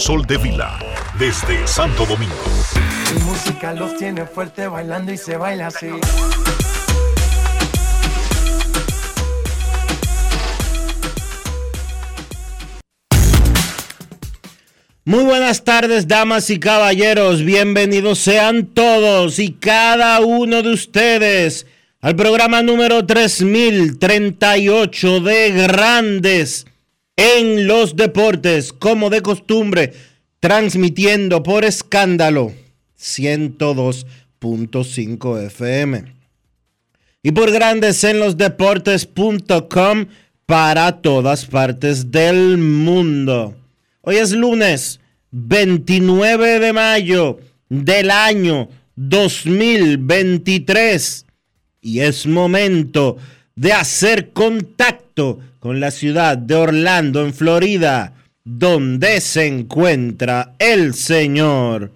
Sol de Vila, desde Santo Domingo. Mi música los tiene fuerte bailando y se baila así. Muy buenas tardes, damas y caballeros. Bienvenidos sean todos y cada uno de ustedes al programa número 3038 de Grandes en los Deportes, como de costumbre, transmitiendo por escándalo 102.5 FM. Y por Grandes en los Deportes.com para todas partes del mundo. Hoy es lunes 29 de mayo del año 2023 y es momento de hacer contacto con la ciudad de Orlando, en Florida, donde se encuentra el señor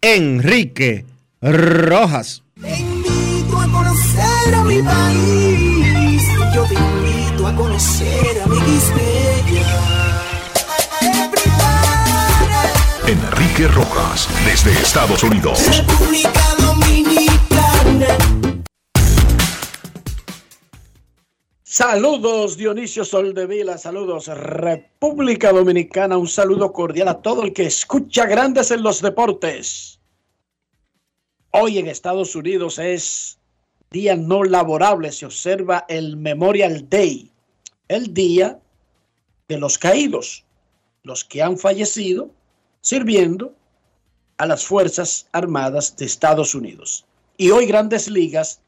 Enrique Rojas. Te invito a conocer a mi país. Yo te invito a conocer a mi Enrique Rojas, desde Estados Unidos. República Dominicana. Saludos Dionisio Soldevila, saludos República Dominicana, un saludo cordial a todo el que escucha grandes en los deportes. Hoy en Estados Unidos es día no laborable, se observa el Memorial Day, el día de los caídos, los que han fallecido sirviendo a las Fuerzas Armadas de Estados Unidos. Y hoy Grandes Ligas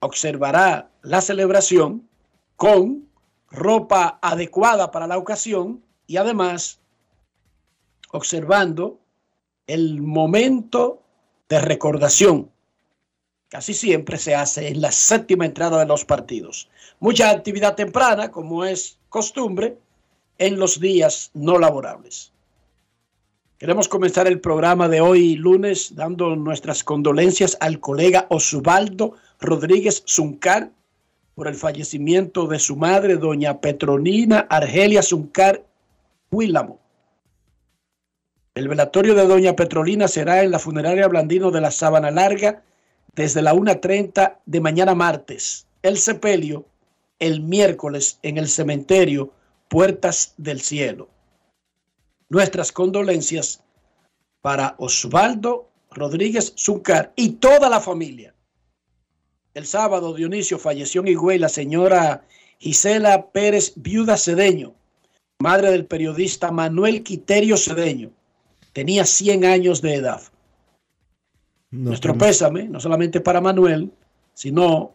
observará la celebración con ropa adecuada para la ocasión y además observando el momento de recordación. Casi siempre se hace en la séptima entrada de los partidos. Mucha actividad temprana, como es costumbre, en los días no laborables. Queremos comenzar el programa de hoy lunes dando nuestras condolencias al colega Osvaldo Rodríguez Zuncar por el fallecimiento de su madre, doña Petronina Argelia Zuncar Huílamo. El velatorio de doña Petrolina será en la funeraria Blandino de la Sabana Larga desde la 1.30 de mañana martes. El sepelio el miércoles en el cementerio Puertas del Cielo nuestras condolencias para Osvaldo Rodríguez Zúcar y toda la familia. El sábado, Dionisio falleció en Higüey la señora Gisela Pérez, viuda Cedeño, madre del periodista Manuel Quiterio Cedeño. Tenía 100 años de edad. Nuestro pésame, no solamente para Manuel, sino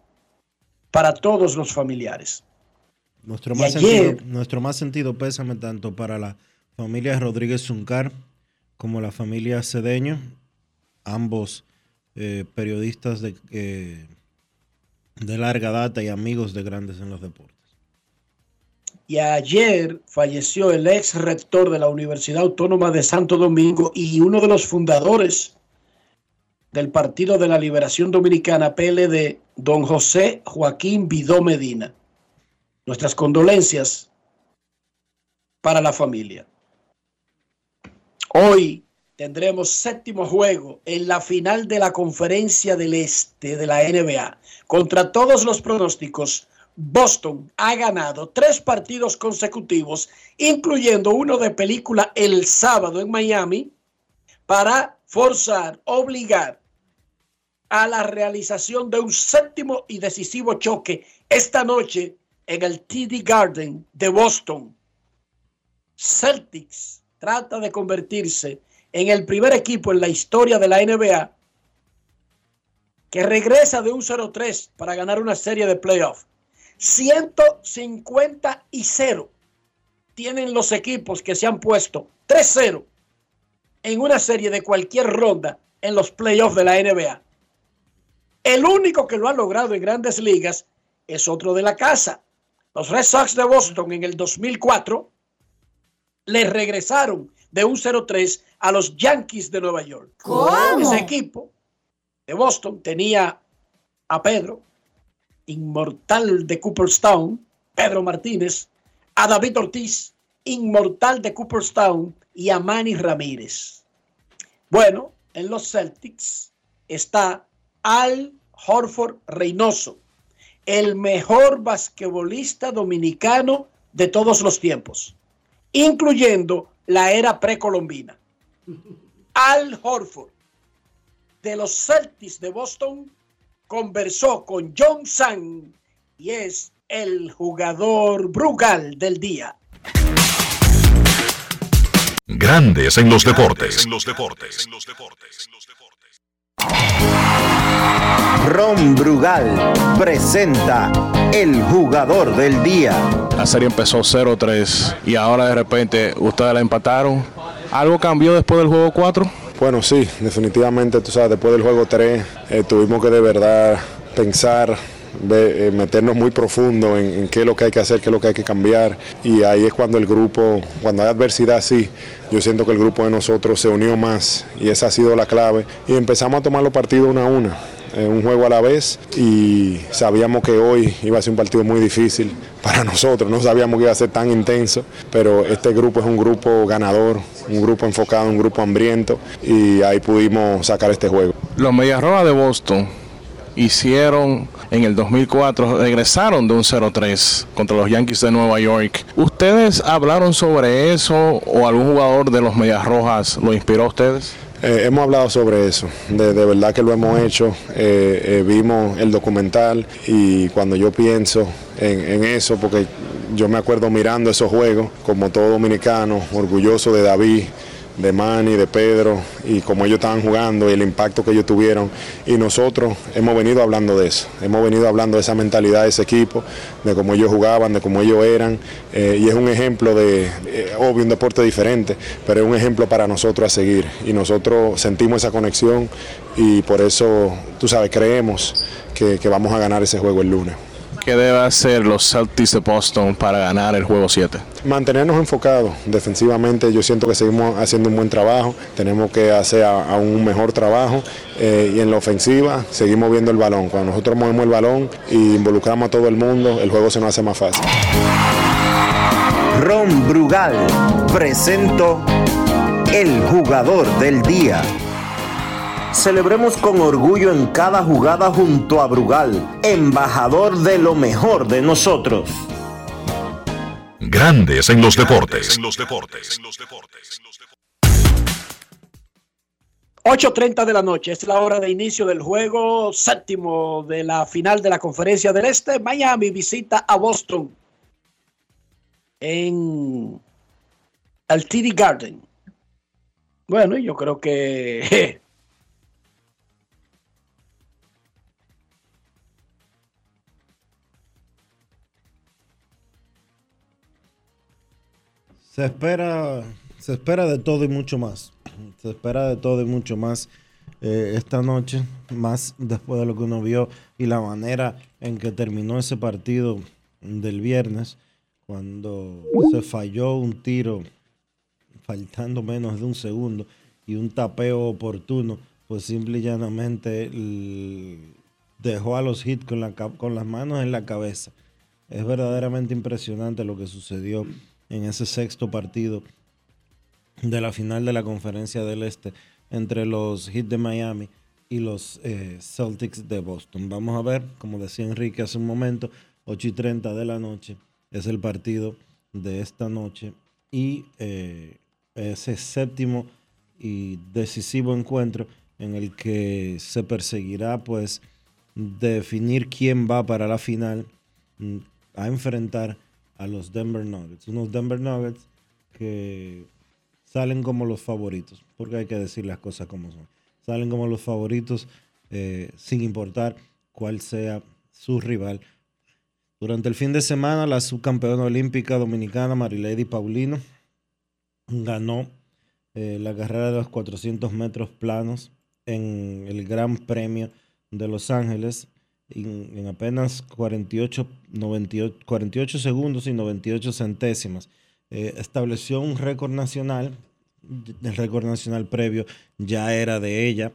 para todos los familiares. Nuestro más, sentido, nuestro más sentido pésame tanto para la familia Rodríguez Zuncar como la familia Cedeño, ambos eh, periodistas de, eh, de larga data y amigos de grandes en los deportes. Y ayer falleció el ex rector de la Universidad Autónoma de Santo Domingo y uno de los fundadores del Partido de la Liberación Dominicana, PLD, don José Joaquín Vidó Medina. Nuestras condolencias para la familia. Hoy tendremos séptimo juego en la final de la conferencia del este de la NBA. Contra todos los pronósticos, Boston ha ganado tres partidos consecutivos, incluyendo uno de película el sábado en Miami, para forzar, obligar a la realización de un séptimo y decisivo choque esta noche en el TD Garden de Boston. Celtics trata de convertirse en el primer equipo en la historia de la NBA que regresa de un 0-3 para ganar una serie de playoffs. 150 y 0 tienen los equipos que se han puesto 3-0 en una serie de cualquier ronda en los playoffs de la NBA. El único que lo ha logrado en grandes ligas es otro de la casa. Los Red Sox de Boston en el 2004 le regresaron de un 0-3 a los Yankees de Nueva York. Ese equipo de Boston tenía a Pedro, inmortal de Cooperstown, Pedro Martínez, a David Ortiz, inmortal de Cooperstown, y a Manny Ramírez. Bueno, en los Celtics está Al Horford Reynoso, el mejor basquetbolista dominicano de todos los tiempos, incluyendo la era precolombina. Al Horford, de los Celtics de Boston, conversó con John Sang y es el jugador Brugal del día. Grandes en los deportes. En los deportes. Ron Brugal presenta el jugador del día. La serie empezó 0-3 y ahora de repente ustedes la empataron. ¿Algo cambió después del juego 4? Bueno, sí, definitivamente, tú sabes, después del juego 3 eh, tuvimos que de verdad pensar de, eh, meternos muy profundo en, qué es lo que hay que hacer, qué es lo que hay que cambiar. Y ahí es cuando el grupo, cuando hay adversidad así, yo siento que el grupo de nosotros se unió más y esa ha sido la clave. Y empezamos a tomar los partidos una a una. Un juego a la vez y sabíamos que hoy iba a ser un partido muy difícil para nosotros, no sabíamos que iba a ser tan intenso, pero este grupo es un grupo ganador, un grupo enfocado, un grupo hambriento y ahí pudimos sacar este juego. Los Medias Rojas de Boston hicieron en el 2004, regresaron de un 0-3 contra los Yankees de Nueva York. ¿Ustedes hablaron sobre eso o algún jugador de los Medias Rojas lo inspiró a ustedes? Eh, hemos hablado sobre eso, de, verdad que lo hemos hecho, eh, eh, vimos el documental y cuando yo pienso en, en, eso, porque yo me acuerdo mirando esos juegos como todo dominicano, orgulloso de David, de Manny, de Pedro y como ellos estaban jugando y el impacto que ellos tuvieron. Y nosotros hemos venido hablando de eso, hemos venido hablando de esa mentalidad de ese equipo, de cómo ellos jugaban, de cómo ellos eran. Eh, y es un ejemplo de, eh, obvio, un deporte diferente, pero es un ejemplo para nosotros a seguir. Y nosotros sentimos esa conexión y por eso, tú sabes, creemos que, que vamos a ganar ese juego el lunes. ¿Qué debe hacer los Celtics de Boston para ganar el juego 7? Mantenernos enfocados defensivamente. Yo siento que seguimos haciendo un buen trabajo. Tenemos que hacer aún un mejor trabajo. Eh, y en la ofensiva seguimos viendo el balón. Cuando nosotros movemos el balón e involucramos a todo el mundo, el juego se nos hace más fácil. Ron Brugal presento el jugador del día. Celebremos con orgullo en cada jugada junto a Brugal, embajador de lo mejor de nosotros. Grandes en los deportes. 8.30 de la noche es la hora de inicio del juego séptimo de la final de la Conferencia del Este. Miami visita a Boston en el TD Garden. Bueno, yo creo que Se espera, se espera de todo y mucho más. Se espera de todo y mucho más eh, esta noche, más después de lo que uno vio y la manera en que terminó ese partido del viernes, cuando se falló un tiro faltando menos de un segundo y un tapeo oportuno, pues simple y llanamente dejó a los hits con, la, con las manos en la cabeza. Es verdaderamente impresionante lo que sucedió en ese sexto partido de la final de la conferencia del Este entre los Heat de Miami y los eh, Celtics de Boston. Vamos a ver, como decía Enrique hace un momento, 8 y 30 de la noche es el partido de esta noche y eh, ese séptimo y decisivo encuentro en el que se perseguirá pues definir quién va para la final mm, a enfrentar a los Denver Nuggets. Unos Denver Nuggets que salen como los favoritos, porque hay que decir las cosas como son. Salen como los favoritos eh, sin importar cuál sea su rival. Durante el fin de semana, la subcampeona olímpica dominicana Marilady Paulino ganó eh, la carrera de los 400 metros planos en el Gran Premio de Los Ángeles en, apenas 48, 48 segundos y 98 centésimas. Eh, estableció un récord nacional, el récord nacional previo ya era de ella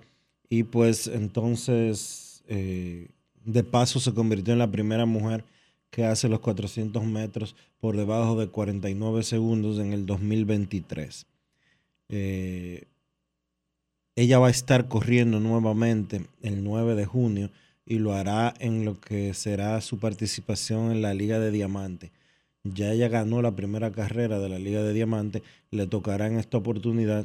y pues entonces eh, de paso se convirtió en la primera mujer que hace los 400 metros por debajo de 49 segundos en el 2023. Eh, ella va a estar corriendo nuevamente el 9 de junio y lo hará en lo que será su participación en la Liga de Diamante. Ya ella ganó la primera carrera de la Liga de Diamante, le tocará en esta oportunidad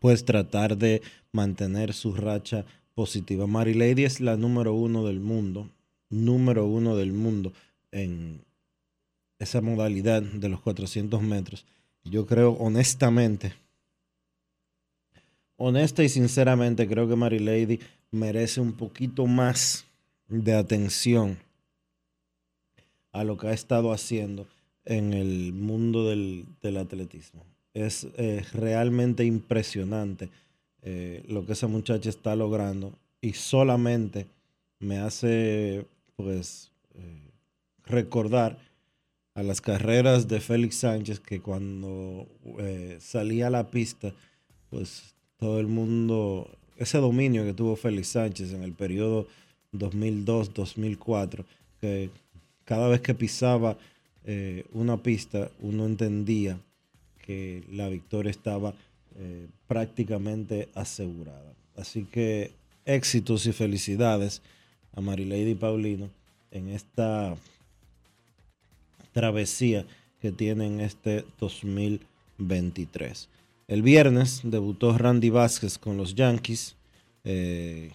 pues tratar de mantener su racha positiva. Mary Lady es la número uno del mundo, número uno del mundo en esa modalidad de los 400 metros. Yo creo honestamente honesta y sinceramente creo que Mary Lady merece un poquito más de atención a lo que ha estado haciendo en el mundo del, atletismo. Es eh, realmente impresionante eh, lo que esa muchacha está logrando y solamente me hace pues eh, recordar a las carreras de Félix Sánchez que cuando salía a la pista pues todo el mundo, ese dominio que tuvo Félix Sánchez en el periodo 2002-2004, que cada vez que pisaba eh, una pista, uno entendía que la victoria estaba eh, prácticamente asegurada. Así que éxitos y felicidades a Marilady Paulino en esta travesía que tiene en este 2023. El viernes debutó Randy Vázquez con los Yankees. Eh,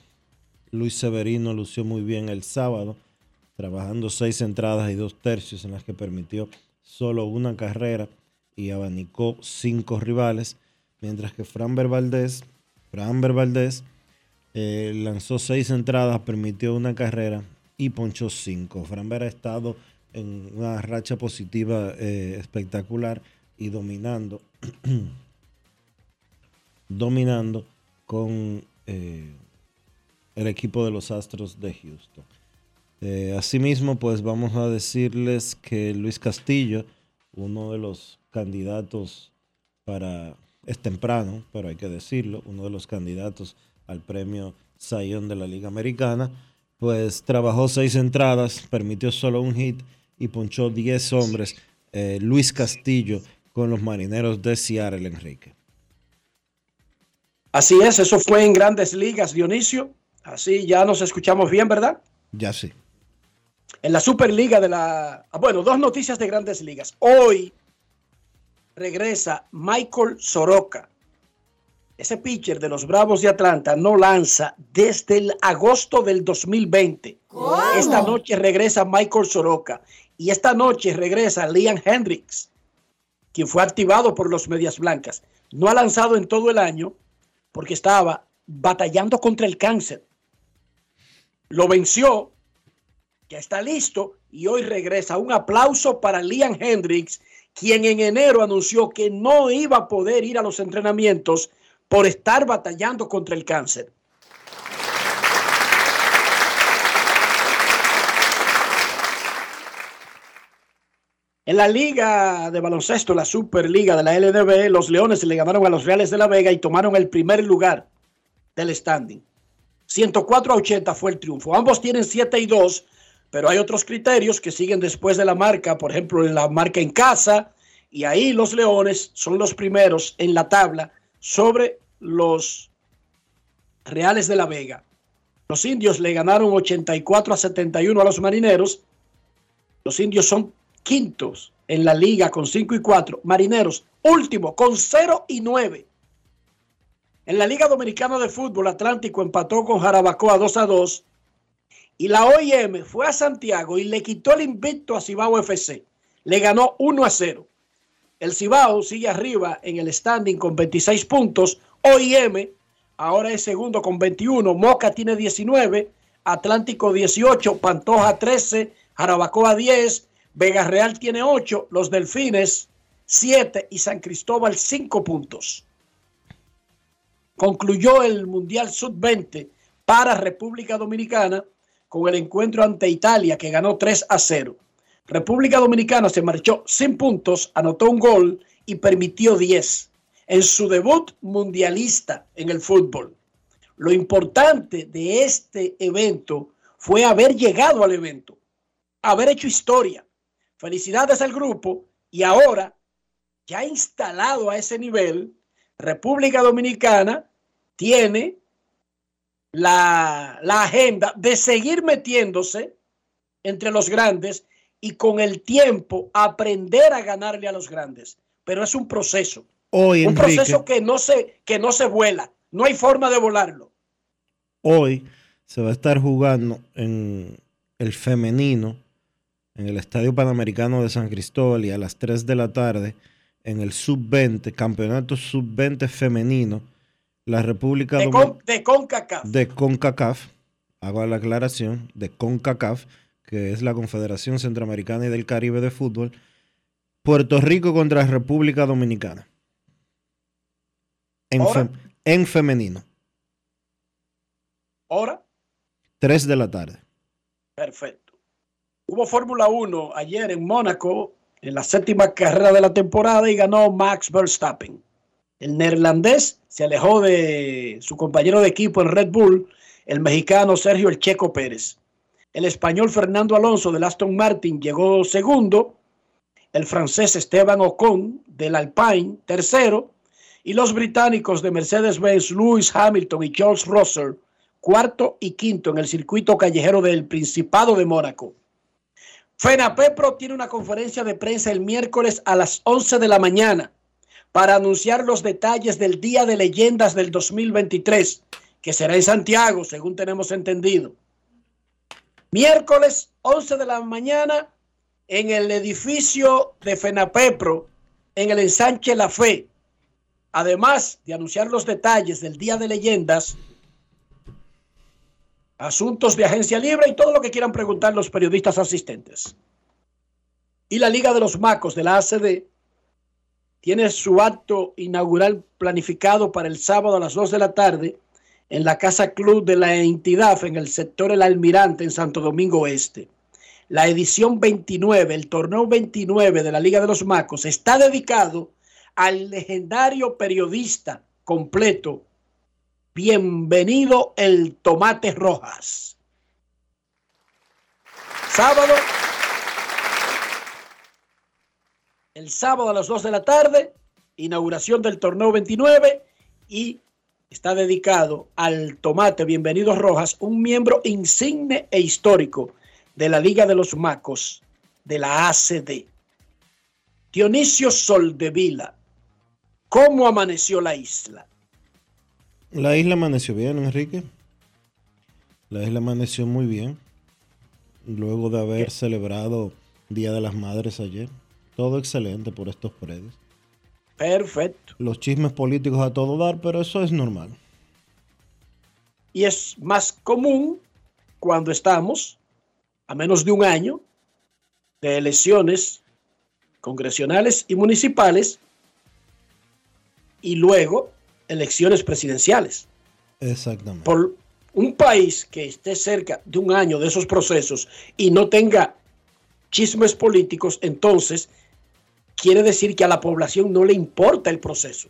Luis Severino lució muy bien el sábado, trabajando seis entradas y dos tercios en las que permitió solo una carrera y abanicó cinco rivales, mientras que Framber Valdez, Framber Valdez eh, lanzó seis entradas, permitió una carrera y ponchó cinco. Framber ha estado en una racha positiva eh, espectacular y dominando dominando con eh, el equipo de los Astros de Houston. Eh, asimismo, pues vamos a decirles que Luis Castillo, uno de los candidatos para, es temprano, pero hay que decirlo, uno de los candidatos al premio Sayón de la Liga Americana, pues trabajó seis entradas, permitió solo un hit y ponchó 10 hombres. Eh, Luis Castillo con los marineros de Seattle, Enrique. Así es, eso fue en grandes ligas, Dionisio. Así ya nos escuchamos bien, ¿verdad? Ya sí. En la Superliga de la... Ah, bueno, dos noticias de grandes ligas. Hoy regresa Michael Soroka. Ese pitcher de los Bravos de Atlanta no lanza desde el agosto del 2020. Esta noche regresa Michael Soroka. Y esta noche regresa Liam Hendricks, quien fue activado por los Medias Blancas. No ha lanzado en todo el año porque estaba batallando contra el cáncer. Lo venció, ya está listo y hoy regresa. Un aplauso para Liam Hendricks, quien en enero anunció que no iba a poder ir a los entrenamientos por estar batallando contra el cáncer. En la liga de baloncesto, la Superliga de la LDB, los Leones le ganaron a los Reales de la Vega y tomaron el primer lugar del standing. 104 a 80 fue el triunfo. Ambos tienen 7 y 2, pero hay otros criterios que siguen después de la marca, por ejemplo, en la marca en casa, y ahí los Leones son los primeros en la tabla sobre los Reales de la Vega. Los indios le ganaron 84 a 71 a los marineros. Los indios son quintos en la liga con 5 y 4. Marineros, último, con 0 y 9. En la Liga Dominicana de Fútbol, Atlántico empató con Jarabacoa 2 a 2 y la OIM fue a Santiago y le quitó el invicto a Cibao FC. Le ganó 1 a 0. El Cibao sigue arriba en el standing con 26 puntos. OIM ahora es segundo con 21. Moca tiene 19. Atlántico 18. Pantoja 13. Jarabacoa 10. Vega Real tiene 8. Los Delfines 7. Y San Cristóbal 5 puntos. Concluyó el Mundial Sub-20 para República Dominicana con el encuentro ante Italia que ganó 3 a 0. República Dominicana se marchó sin puntos, anotó un gol y permitió 10 en su debut mundialista en el fútbol. Lo importante de este evento fue haber llegado al evento, haber hecho historia. Felicidades al grupo y ahora, ya instalado a ese nivel, República Dominicana tiene la, la agenda de seguir metiéndose entre los grandes y con el tiempo aprender a ganarle a los grandes. Pero es un proceso. Hoy, un proceso que no, se, que no se vuela. No hay forma de volarlo. Hoy se va a estar jugando en el femenino, en el Estadio Panamericano de San Cristóbal y a las 3 de la tarde en el Sub-20, Campeonato Sub-20 Femenino, la República de, con, de CONCACAF. De CONCACAF, hago la aclaración, de CONCACAF que es la Confederación Centroamericana y del Caribe de Fútbol, Puerto Rico contra República Dominicana. En, en femenino. ¿Hora? 3 de la tarde. Perfecto. Hubo Fórmula 1 ayer en Mónaco, en la séptima carrera de la temporada, y ganó Max Verstappen. El neerlandés se alejó de su compañero de equipo en Red Bull, el mexicano Sergio El Checo Pérez. El español Fernando Alonso del Aston Martin llegó segundo. El francés Esteban Ocon del Alpine tercero. Y los británicos de Mercedes-Benz Lewis Hamilton y George Russell cuarto y quinto en el circuito callejero del Principado de Mónaco. FENAPEPRO tiene una conferencia de prensa el miércoles a las 11 de la mañana para anunciar los detalles del Día de Leyendas del 2023, que será en Santiago, según tenemos entendido. Miércoles 11 de la mañana en el edificio de FENAPEPRO, en el ensanche La Fe. Además de anunciar los detalles del Día de Leyendas, asuntos de agencia libre y todo lo que quieran preguntar los periodistas asistentes. Y la Liga de los Macos de la ACD tiene su acto inaugural planificado para el sábado a las 2 de la tarde en la Casa Club de la entidad en el sector El Almirante en Santo Domingo Este. La edición 29, el torneo 29 de la Liga de los Macos está dedicado al legendario periodista completo. Bienvenido el Tomate Rojas. Sábado. El sábado a las 2 de la tarde, inauguración del torneo 29 y está dedicado al Tomate Bienvenido Rojas, un miembro insigne e histórico de la Liga de los Macos de la ACD. Dionisio Soldevila, ¿cómo amaneció la isla? La isla amaneció bien, Enrique. La isla amaneció muy bien. Luego de haber celebrado Día de las Madres ayer. Todo excelente por estos predios. Perfecto. Los chismes políticos a todo dar, pero eso es normal. Y es más común cuando estamos a menos de un año de elecciones congresionales y municipales y luego elecciones presidenciales. Exactamente. Por un país que esté cerca de un año de esos procesos y no tenga chismes políticos, entonces quiere decir que a la población no le importa el proceso.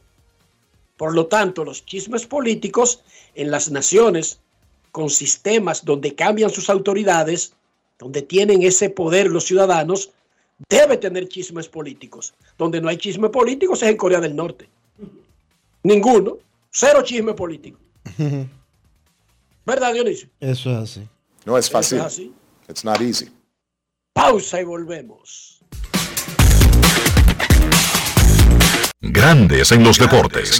Por lo tanto, los chismes políticos en las naciones con sistemas donde cambian sus autoridades, donde tienen ese poder los ciudadanos, debe tener chismes políticos. Donde no hay chismes políticos es en Corea del Norte. Ninguno. Cero chisme político. ¿Verdad, Dionisio? Eso es así. No es fácil. Es así. It's not easy. Pausa y volvemos. Grandes en los deportes.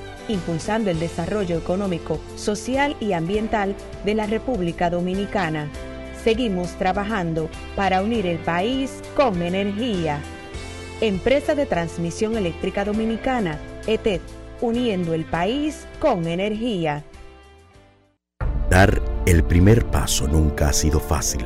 impulsando el desarrollo económico, social y ambiental de la República Dominicana. Seguimos trabajando para unir el país con energía. Empresa de Transmisión Eléctrica Dominicana, ETED, uniendo el país con energía. Dar el primer paso nunca ha sido fácil,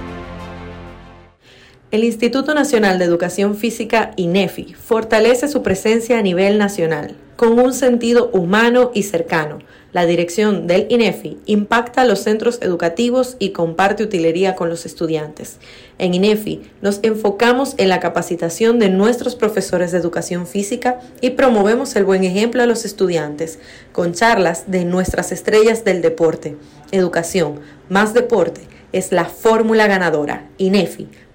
El Instituto Nacional de Educación Física, INEFI, fortalece su presencia a nivel nacional, con un sentido humano y cercano la dirección del INEFI impacta los centros educativos y comparte utilería con los estudiantes. En INEFI nos enfocamos en la capacitación de nuestros profesores de educación física y promovemos el buen ejemplo a los estudiantes con charlas de nuestras estrellas del deporte. Educación más deporte es la fórmula ganadora. INEFI,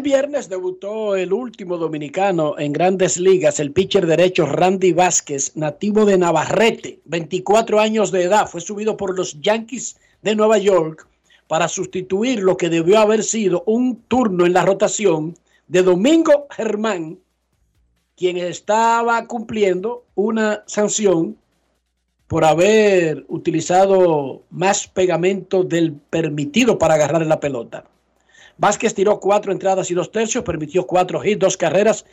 El viernes debutó el último dominicano en grandes ligas, el pitcher derecho Randy Vázquez, nativo de Navarrete, 24 años de edad, fue subido por los Yankees de Nueva York para sustituir lo que debió haber sido un turno en la rotación de Domingo Germán, quien estaba cumpliendo una sanción por haber utilizado más pegamento del permitido para agarrar la pelota. Vázquez tiró cuatro entradas y dos tercios, permitió cuatro hits, dos carreras,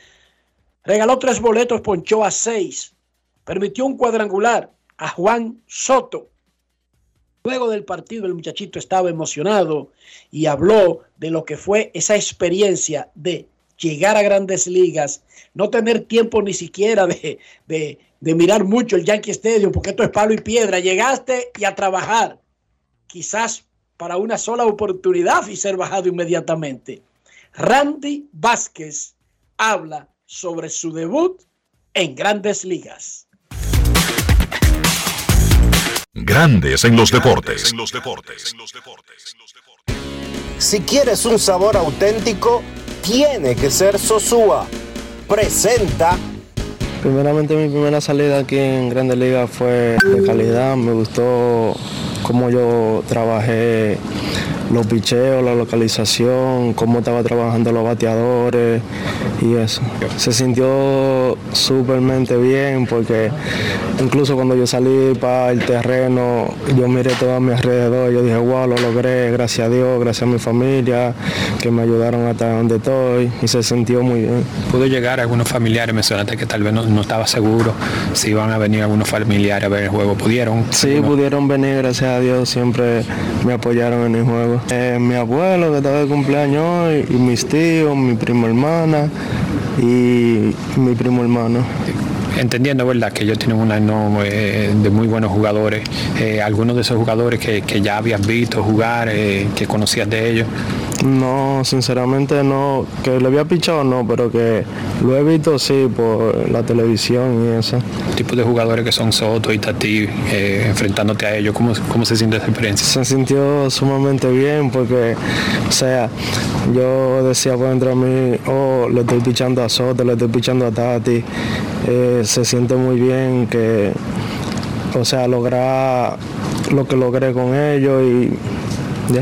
regaló tres boletos, ponchó a seis, permitió un cuadrangular a Juan Soto. Luego del partido el muchachito estaba emocionado y habló de lo que fue esa experiencia de llegar a grandes ligas, no tener tiempo ni siquiera de, de, de mirar mucho el Yankee Stadium, porque esto es palo y piedra. Llegaste y a trabajar. Quizás para una sola oportunidad y ser bajado inmediatamente. Randy Vázquez habla sobre su debut en grandes ligas. Grandes en los deportes. Si quieres un sabor auténtico, tiene que ser Sosúa. Presenta Primeramente mi primera salida aquí en Grandes Ligas fue de calidad, me gustó cómo yo trabajé los picheos, la localización, cómo estaba trabajando los bateadores y eso. Se sintió súpermente bien porque incluso cuando yo salí para el terreno, yo miré todo a mi alrededor, yo dije, wow, lo logré, gracias a Dios, gracias a mi familia, que me ayudaron hasta donde estoy y se sintió muy bien. Pudo llegar algunos familiares, mencionaste que tal vez no, estaba seguro si iban a venir algunos familiares a ver el juego, ¿pudieron? Sí, pudieron venir, gracias a Dios, siempre me apoyaron en el juego. Eh, mi abuelo que estaba de cumpleaños hoy, y mis tíos, mi primo hermana y mi primo hermano entendiendo verdad que ellos tienen un año eh, de muy buenos jugadores, eh, algunos de esos jugadores que, ya habías visto jugar, que conocías de ellos. No, sinceramente no, que le había pichado no, pero que lo he visto sí por la televisión y eso. Tipo de jugadores que son Soto y Tati, eh, enfrentándote a ellos, ¿cómo, ¿cómo se siente esa experiencia? Se sintió sumamente bien porque, o sea, yo decía por dentro de mí, oh, le estoy pichando a Soto, le estoy pichando a Tati, eh, se siente muy bien que, o sea, lograr lo que logré con ellos y ya.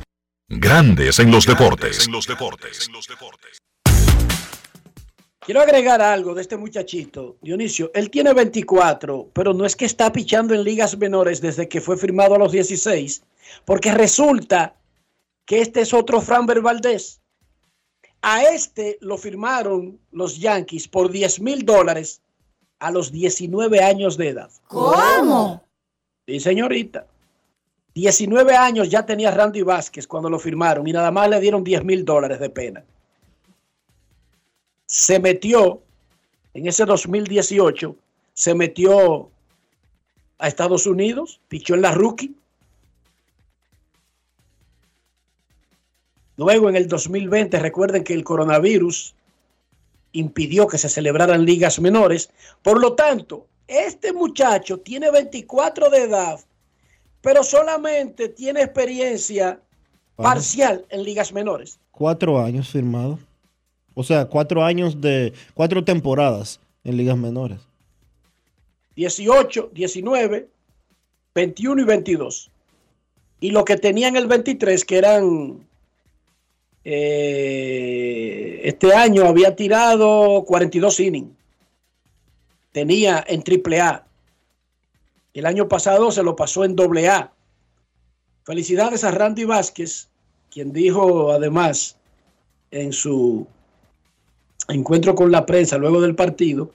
Grandes en los deportes. Quiero agregar algo de este muchachito, Dionisio. Él tiene 24, pero no es que está pichando en ligas menores desde que fue firmado a los 16, porque resulta que este es otro Framber Valdés. A este lo firmaron los Yankees por 10 mil dólares a los 19 años de edad. ¿Cómo? Sí, señorita. 19 años ya tenía Randy Vázquez cuando lo firmaron y nada más le dieron 10 mil dólares de pena. Se metió en ese 2018, se metió a Estados Unidos, pichó en la rookie. Luego en el 2020, recuerden que el coronavirus impidió que se celebraran ligas menores. Por lo tanto, este muchacho tiene 24 de edad pero solamente tiene experiencia parcial en ligas menores. Cuatro años firmado. O sea, cuatro años de cuatro temporadas en ligas menores. 18, 19, 21 y 22. Y lo que tenían el 23, que eran eh, este año había tirado 42 innings. Tenía en AAA el año pasado se lo pasó en doble A. Felicidades a Randy Vázquez, quien dijo además en su encuentro con la prensa luego del partido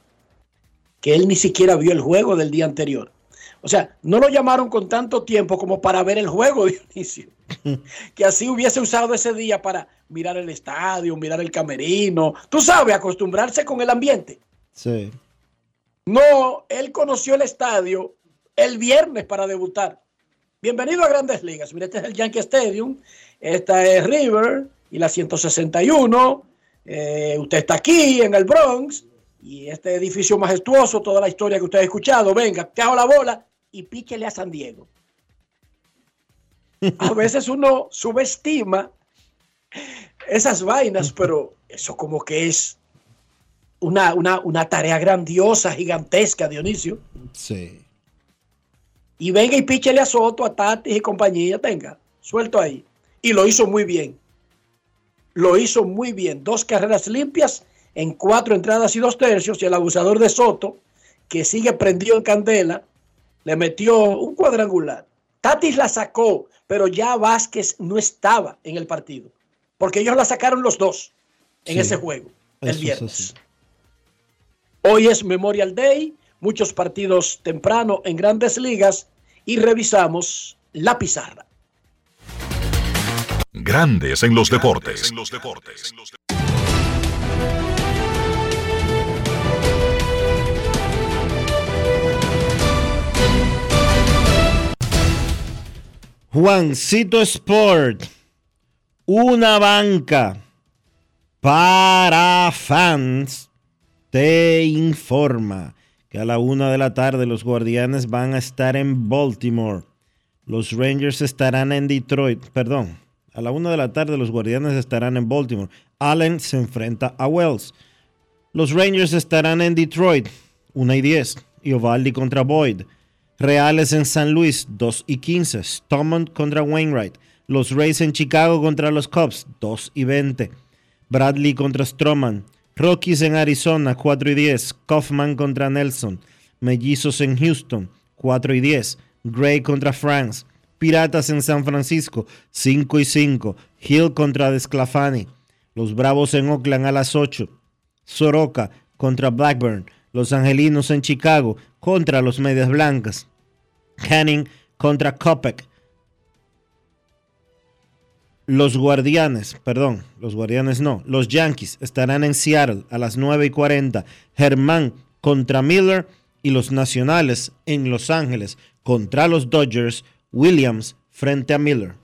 que él ni siquiera vio el juego del día anterior. O sea, no lo llamaron con tanto tiempo como para ver el juego, Dionisio. que así hubiese usado ese día para mirar el estadio, mirar el camerino. Tú sabes, acostumbrarse con el ambiente. Sí. No, él conoció el estadio el viernes para debutar. Bienvenido a Grandes Ligas. Mire, este es el Yankee Stadium, esta es River y la 161. Eh, usted está aquí en el Bronx y este edificio majestuoso, toda la historia que usted ha escuchado. Venga, hago la bola y píquele a San Diego. A veces uno subestima esas vainas, pero eso como que es una, una, una tarea grandiosa, gigantesca, Dionisio. Sí y venga y píchele a Soto, a Tati y compañía, tenga, suelto ahí. Y lo hizo muy bien. Lo hizo muy bien. Dos carreras limpias en cuatro entradas y dos tercios. Y el abusador de Soto, que sigue prendido en candela, le metió un cuadrangular. Tatis la sacó, pero ya Vázquez no estaba en el partido. Porque ellos la sacaron los dos en ese juego el viernes. Hoy es Memorial Day muchos partidos temprano en grandes ligas y revisamos la pizarra. Grandes en los deportes. Juancito Sport, una banca para fans, te informa que a la una de la tarde los guardianes van a estar en Baltimore. Los Rangers estarán en Detroit, perdón, a la una de la tarde los guardianes estarán en Baltimore. Allen se enfrenta a Wells. Los Rangers estarán en Detroit, 1 y 10. Y Ovaldi contra Boyd. Reales en San Luis, 2 y 15. Stomont contra Wainwright. Los Rays en Chicago contra los Cubs, 2 y 20. Bradley contra Stroman. Rockies en Arizona, 4 y 10. Kaufman contra Nelson. Mellizos en Houston, 4 y 10. Gray contra Franks. Piratas en San Francisco, 5 y 5. Hill contra Desclafani. Los Bravos en Oakland a las 8. Soroka contra Blackburn. Los Angelinos en Chicago contra los Medias Blancas. Canning contra Kopek. Los Guardianes, perdón, los Guardianes no, los Yankees estarán en Seattle a las 9 y 40. Germán contra Miller y los Nacionales en Los Ángeles contra los Dodgers. Williams frente a Miller.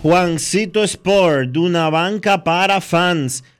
Juancito Sport, una banca para fans,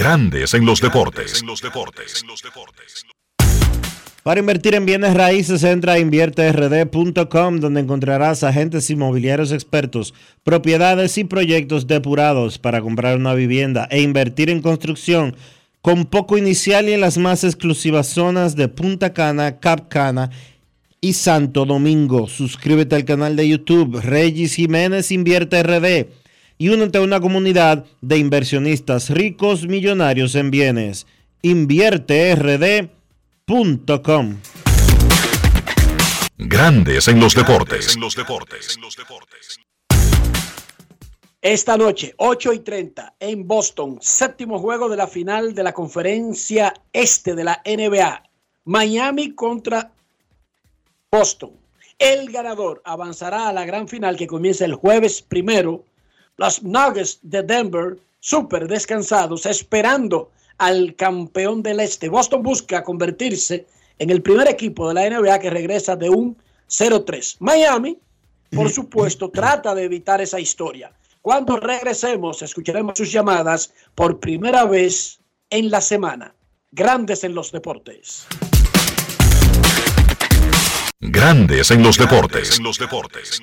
Grandes en los deportes. Para invertir en bienes raíces, entra a invierterd.com, donde encontrarás agentes inmobiliarios expertos, propiedades y proyectos depurados para comprar una vivienda e invertir en construcción con poco inicial y en las más exclusivas zonas de Punta Cana, Cap Cana y Santo Domingo. Suscríbete al canal de YouTube Regis Jiménez Invierte RD y únete a una comunidad de inversionistas ricos millonarios en bienes. InvierteRD.com Grandes en los deportes. Esta noche, 8 y 30, en Boston, séptimo juego de la final de la conferencia este de la NBA. Miami contra Boston. El ganador avanzará a la gran final que comienza el jueves primero los Nuggets de Denver, súper descansados, esperando al campeón del este. Boston busca convertirse en el primer equipo de la NBA que regresa de un 0-3. Miami, por supuesto, trata de evitar esa historia. Cuando regresemos, escucharemos sus llamadas por primera vez en la semana. Grandes en los deportes. Grandes en los deportes. En los deportes.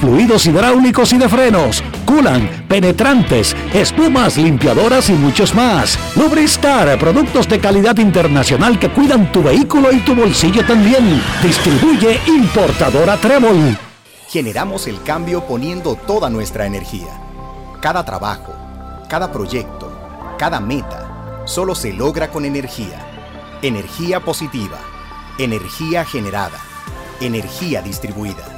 fluidos hidráulicos y de frenos, culan, penetrantes, espumas, limpiadoras y muchos más. Lubristar, productos de calidad internacional que cuidan tu vehículo y tu bolsillo también. Distribuye importadora Trébol. generamos el cambio poniendo toda nuestra energía. Cada trabajo, cada proyecto, cada meta, solo se logra con energía. Energía positiva, energía generada, energía distribuida.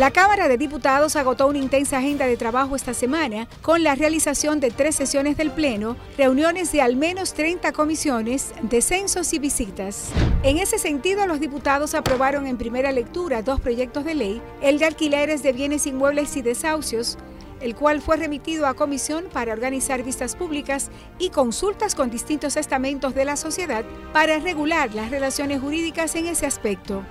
La Cámara de Diputados agotó una intensa agenda de trabajo esta semana con la realización de tres sesiones del Pleno, reuniones de al menos 30 comisiones, descensos y visitas. En ese sentido, los diputados aprobaron en primera lectura dos proyectos de ley, el de alquileres de bienes inmuebles y desahucios, el cual fue remitido a comisión para organizar vistas públicas y consultas con distintos estamentos de la sociedad para regular las relaciones jurídicas en ese aspecto.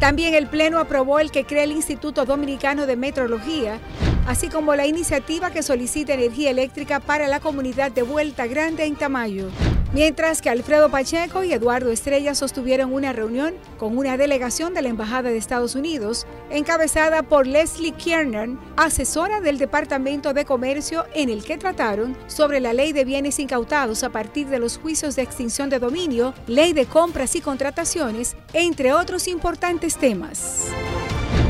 También el Pleno aprobó el que crea el Instituto Dominicano de Metrología, así como la iniciativa que solicita energía eléctrica para la comunidad de Vuelta Grande en Tamayo. Mientras que Alfredo Pacheco y Eduardo Estrella sostuvieron una reunión con una delegación de la Embajada de Estados Unidos, encabezada por Leslie Kiernan, asesora del Departamento de Comercio, en el que trataron sobre la ley de bienes incautados a partir de los juicios de extinción de dominio, ley de compras y contrataciones, entre otros importantes temas.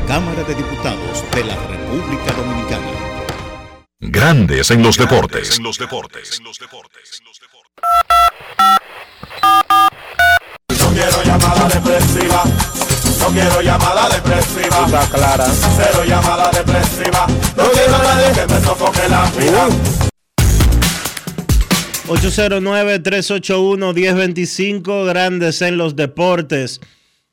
Cámara de Diputados de la República Dominicana. Grandes en los deportes. En los deportes. No quiero llamada depresiva. No quiero llamada depresiva. Está clara. Cero llamada depresiva. No quiero a nadie que me sofoque la vida. 809-381-1025, grandes en los deportes,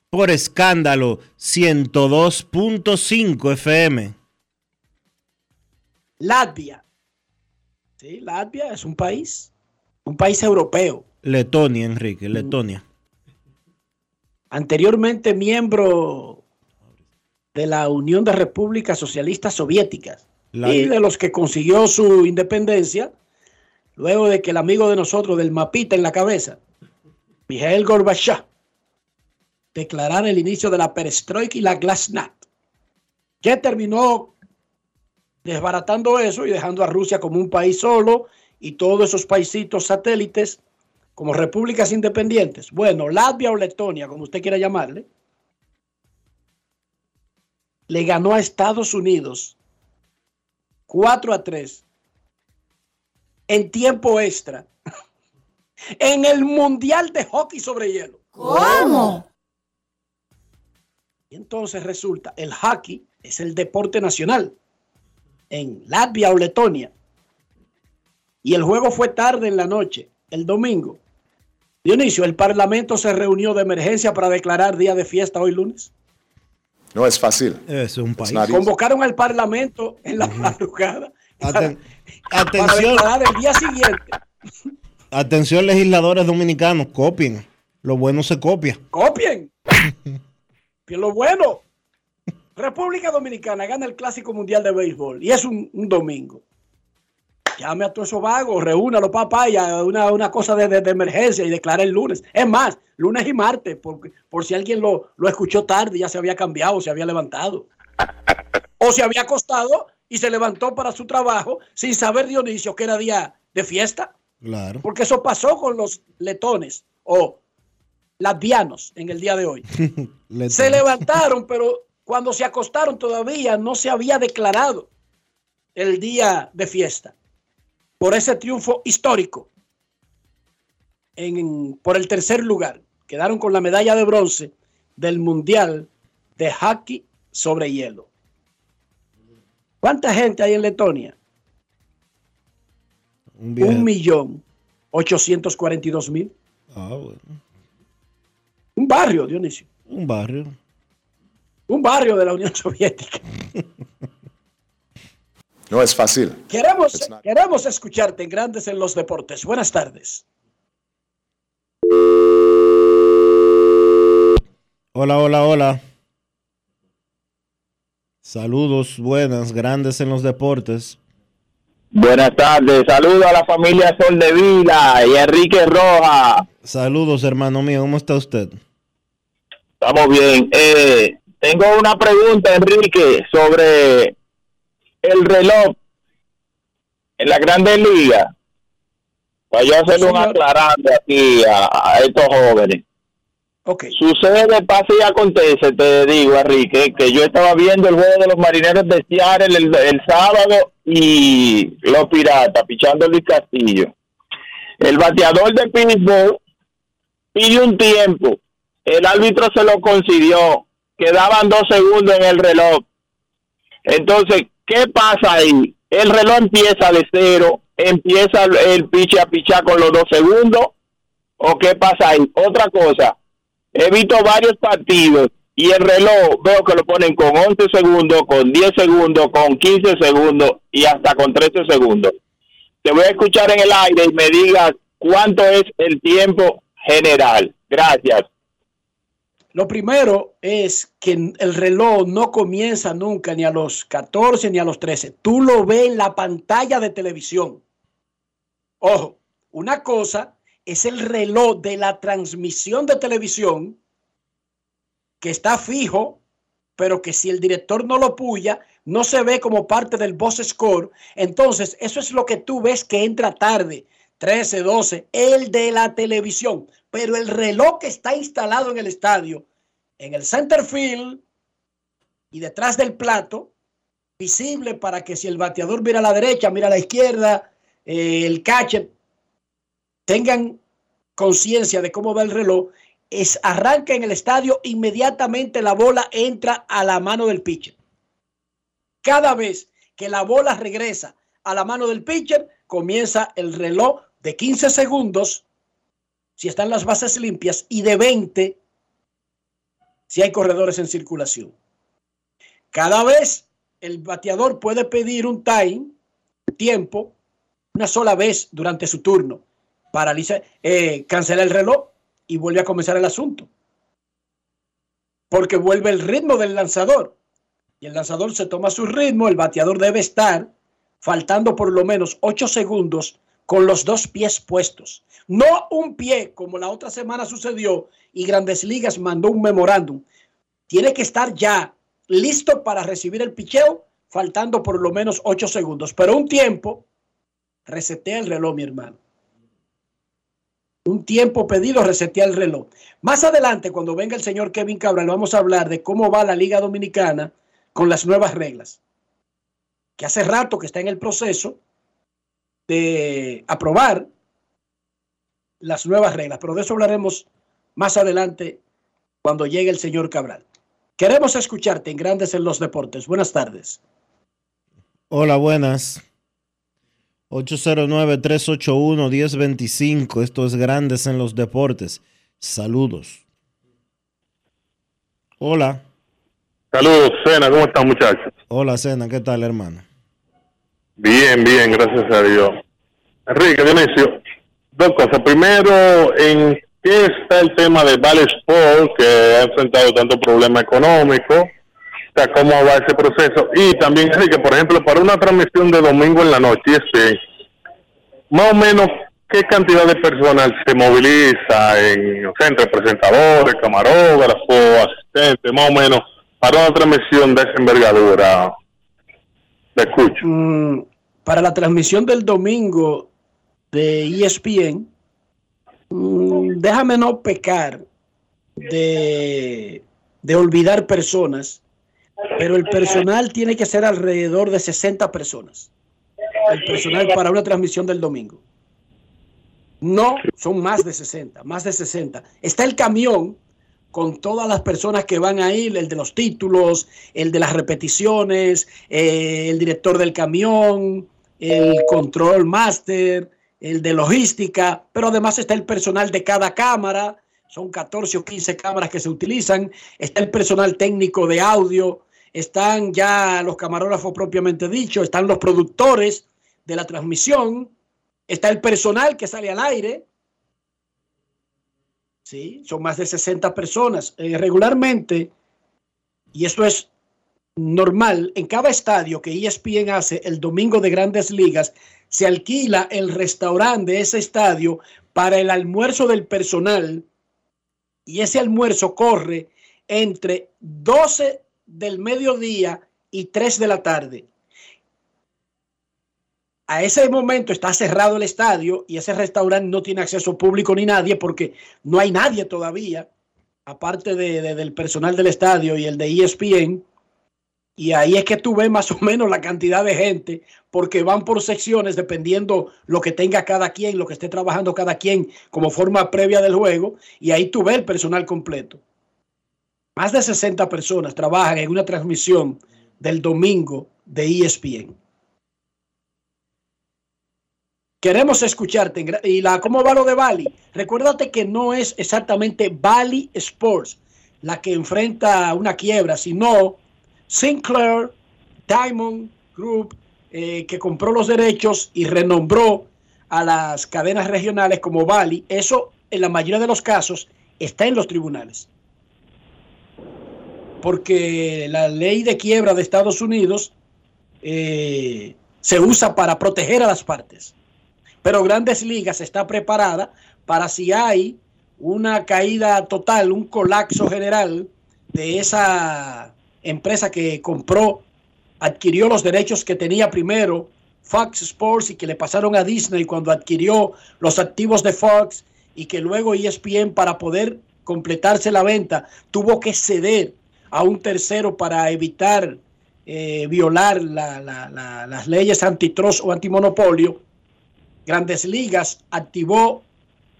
por escándalo 102.5 FM. Latvia. Sí, Latvia es un país, un país europeo. Letonia, Enrique, Letonia. Anteriormente miembro de la Unión de Repúblicas Socialistas Soviéticas La- y de los que consiguió su independencia luego de que el amigo de nosotros del mapita en la cabeza, Mikhail Gorbachev, declarara el inicio de la perestroika y la glasnost, que terminó desbaratando eso y dejando a Rusia como un país solo y todos esos paisitos satélites como repúblicas independientes. Bueno, Latvia o Letonia, como usted quiera llamarle, le ganó a Estados Unidos 4 a 3 en tiempo extra en el Mundial de Hockey sobre Hielo. ¿Cómo? Y entonces resulta, el hockey es el deporte nacional en Latvia o Letonia. Y el juego fue tarde en la noche, el domingo. Dionisio, el Parlamento se reunió de emergencia para declarar día de fiesta hoy lunes. No es fácil. Es un país. Convocaron al Parlamento en la madrugada Aten- para atención, declarar el día siguiente. atención, legisladores dominicanos, copien. Lo bueno se copia. Copien. Que lo bueno. República Dominicana gana el Clásico Mundial de Béisbol y es un, un domingo. Llame a todos esos vagos, reúnalo, papá, y a una, una cosa de, de- de emergencia y declare el lunes. Es más, lunes y martes, por, por si alguien lo, lo escuchó tarde, ya se había cambiado, se había levantado. O se había acostado y se levantó para su trabajo sin saber Dionisio que era día de fiesta. Claro. Porque eso pasó con los letones o latvianos en el día de hoy. Se levantaron, pero cuando se acostaron todavía no se había declarado el día de fiesta por ese triunfo histórico en- por el tercer lugar. Quedaron con la medalla de bronce del Mundial de Hockey sobre hielo. ¿Cuánta gente hay en Letonia? Un millón ochocientos cuarenta y dos mil. Ah, bueno. Un barrio, Dionisio. Un barrio. Un barrio de la Unión Soviética. No es fácil. Queremos, queremos escucharte en Grandes en los Deportes. Buenas tardes. Hola, hola, hola. Saludos, buenas, grandes en los deportes. Buenas tardes, saludos a la familia Sol de Vila y Enrique Roja. Saludos, hermano mío, ¿cómo está usted? Estamos bien. Eh, tengo una pregunta, Enrique, sobre el reloj en la Grande Liga. Para yo hacerle un aclarante aquí a, estos jóvenes. Okay. Sucede, pasa y acontece, te digo, Enrique, que yo estaba viendo el juego de los marineros de Seattle el, el sábado y los piratas pichando Luis Castillo. El bateador de Pittsburgh pidió un tiempo. El árbitro se lo concedió. Quedaban dos segundos en el reloj. Entonces, ¿qué pasa ahí? El reloj empieza de cero, empieza el piche a pichar con los dos segundos. ¿O qué pasa ahí? Otra cosa, he visto varios partidos y el reloj veo que lo ponen con 11 segundos, con 10 segundos, con 15 segundos y hasta con 13 segundos. Te voy a escuchar en el aire y me digas cuánto es el tiempo general. Gracias. Lo primero es que el reloj no comienza nunca ni a los 14 ni a los 13. Tú lo ves en la pantalla de televisión. Ojo, una cosa es el reloj de la transmisión de televisión que está fijo, pero que si el director no lo puya, no se ve como parte del boss score. Entonces, eso es lo que tú ves que entra tarde. 13, 12, el de la televisión. Pero el reloj que está instalado en el estadio, en el center field y detrás del plato, visible para que si el bateador mira a la derecha, mira a la izquierda, eh, el catcher, tengan conciencia de cómo va el reloj, arranca en el estadio, inmediatamente la bola entra a la mano del pitcher. Cada vez que la bola regresa a la mano del pitcher, comienza el reloj de 15 segundos si están las bases limpias y de 20 si hay corredores en circulación. Cada vez el bateador puede pedir un time, tiempo, una sola vez durante su turno. Paraliza, eh, cancela el reloj y vuelve a comenzar el asunto. Porque vuelve el ritmo del lanzador. Y el lanzador se toma su ritmo, el bateador debe estar faltando por lo menos 8 segundos con los dos pies puestos. No un pie, como la otra semana sucedió y Grandes Ligas mandó un memorándum. Tiene que estar ya listo para recibir el picheo, faltando por lo menos ocho segundos. Pero un tiempo, resetea el reloj, mi hermano. Un tiempo pedido, resetea el reloj. Más adelante, cuando venga el señor Kevin Cabral, vamos a hablar de cómo va la Liga Dominicana con las nuevas reglas. Que hace rato que está en el proceso de aprobar las nuevas reglas, pero de eso hablaremos más adelante cuando llegue el señor Cabral. Queremos escucharte en Grandes en los Deportes. Buenas tardes. Hola, buenas. 809-381-1025. Esto es Grandes en los Deportes. Saludos. Hola. Saludos, Sena. ¿Cómo están, muchachos? Hola, Sena. ¿Qué tal, hermano? Bien, bien, gracias a Dios. Enrique, Dionisio, dos cosas. Primero, ¿en qué está el tema de Vale Sport, que ha enfrentado tanto problema económico? ¿cómo va ese proceso? Y también, Enrique, por ejemplo, para una transmisión de domingo en la noche, más o menos, ¿qué cantidad de personal se moviliza en, o sea, entre presentadores, camarógrafos, asistentes, más o menos, para una transmisión de esa envergadura? Te escucho. Mm, para la transmisión del domingo de ESPN, mm, déjame no pecar de, de olvidar personas, pero el personal tiene que ser alrededor de 60 personas. El personal para una transmisión del domingo. No, son más de 60, más de 60. Está el camión con todas las personas que van a ir, el de los títulos, el de las repeticiones, eh, el director del camión, el control master, el de logística, pero además está el personal de cada cámara, son 14 o 15 cámaras que se utilizan, está el personal técnico de audio, están ya los camarógrafos propiamente dicho, están los productores de la transmisión, está el personal que sale al aire, ¿sí? Son más de 60 personas. Eh, regularmente, y esto es normal, en cada estadio que ESPN hace el domingo de grandes ligas, se alquila el restaurante de ese estadio para el almuerzo del personal y ese almuerzo corre entre 12 del mediodía y 3 de la tarde. A ese momento está cerrado el estadio y ese restaurante no tiene acceso público ni nadie porque no hay nadie todavía, aparte del personal del estadio y el de ESPN. Y ahí es que tú ves más o menos la cantidad de gente, porque van por secciones dependiendo lo que tenga cada quien, lo que esté trabajando cada quien como forma previa del juego, y ahí tú ves el personal completo. Más de 60 personas trabajan en una transmisión del domingo de ESPN. Queremos escucharte. ¿Y la, cómo va lo de Bali? Recuérdate que no es exactamente Bali Sports la que enfrenta una quiebra, sino Sinclair Diamond Group, eh, que compró los derechos y renombró a las cadenas regionales como Bali, eso en la mayoría de los casos está en los tribunales. Porque la ley de quiebra de Estados Unidos eh, se usa para proteger a las partes. Pero Grandes Ligas está preparada para si hay una caída total, un colapso general de esa empresa que compró, adquirió los derechos que tenía primero Fox Sports y que le pasaron a Disney cuando adquirió los activos de Fox y que luego ESPN para poder completarse la venta tuvo que ceder a un tercero para evitar eh, violar las leyes antitrust o antimonopolio. Grandes Ligas activó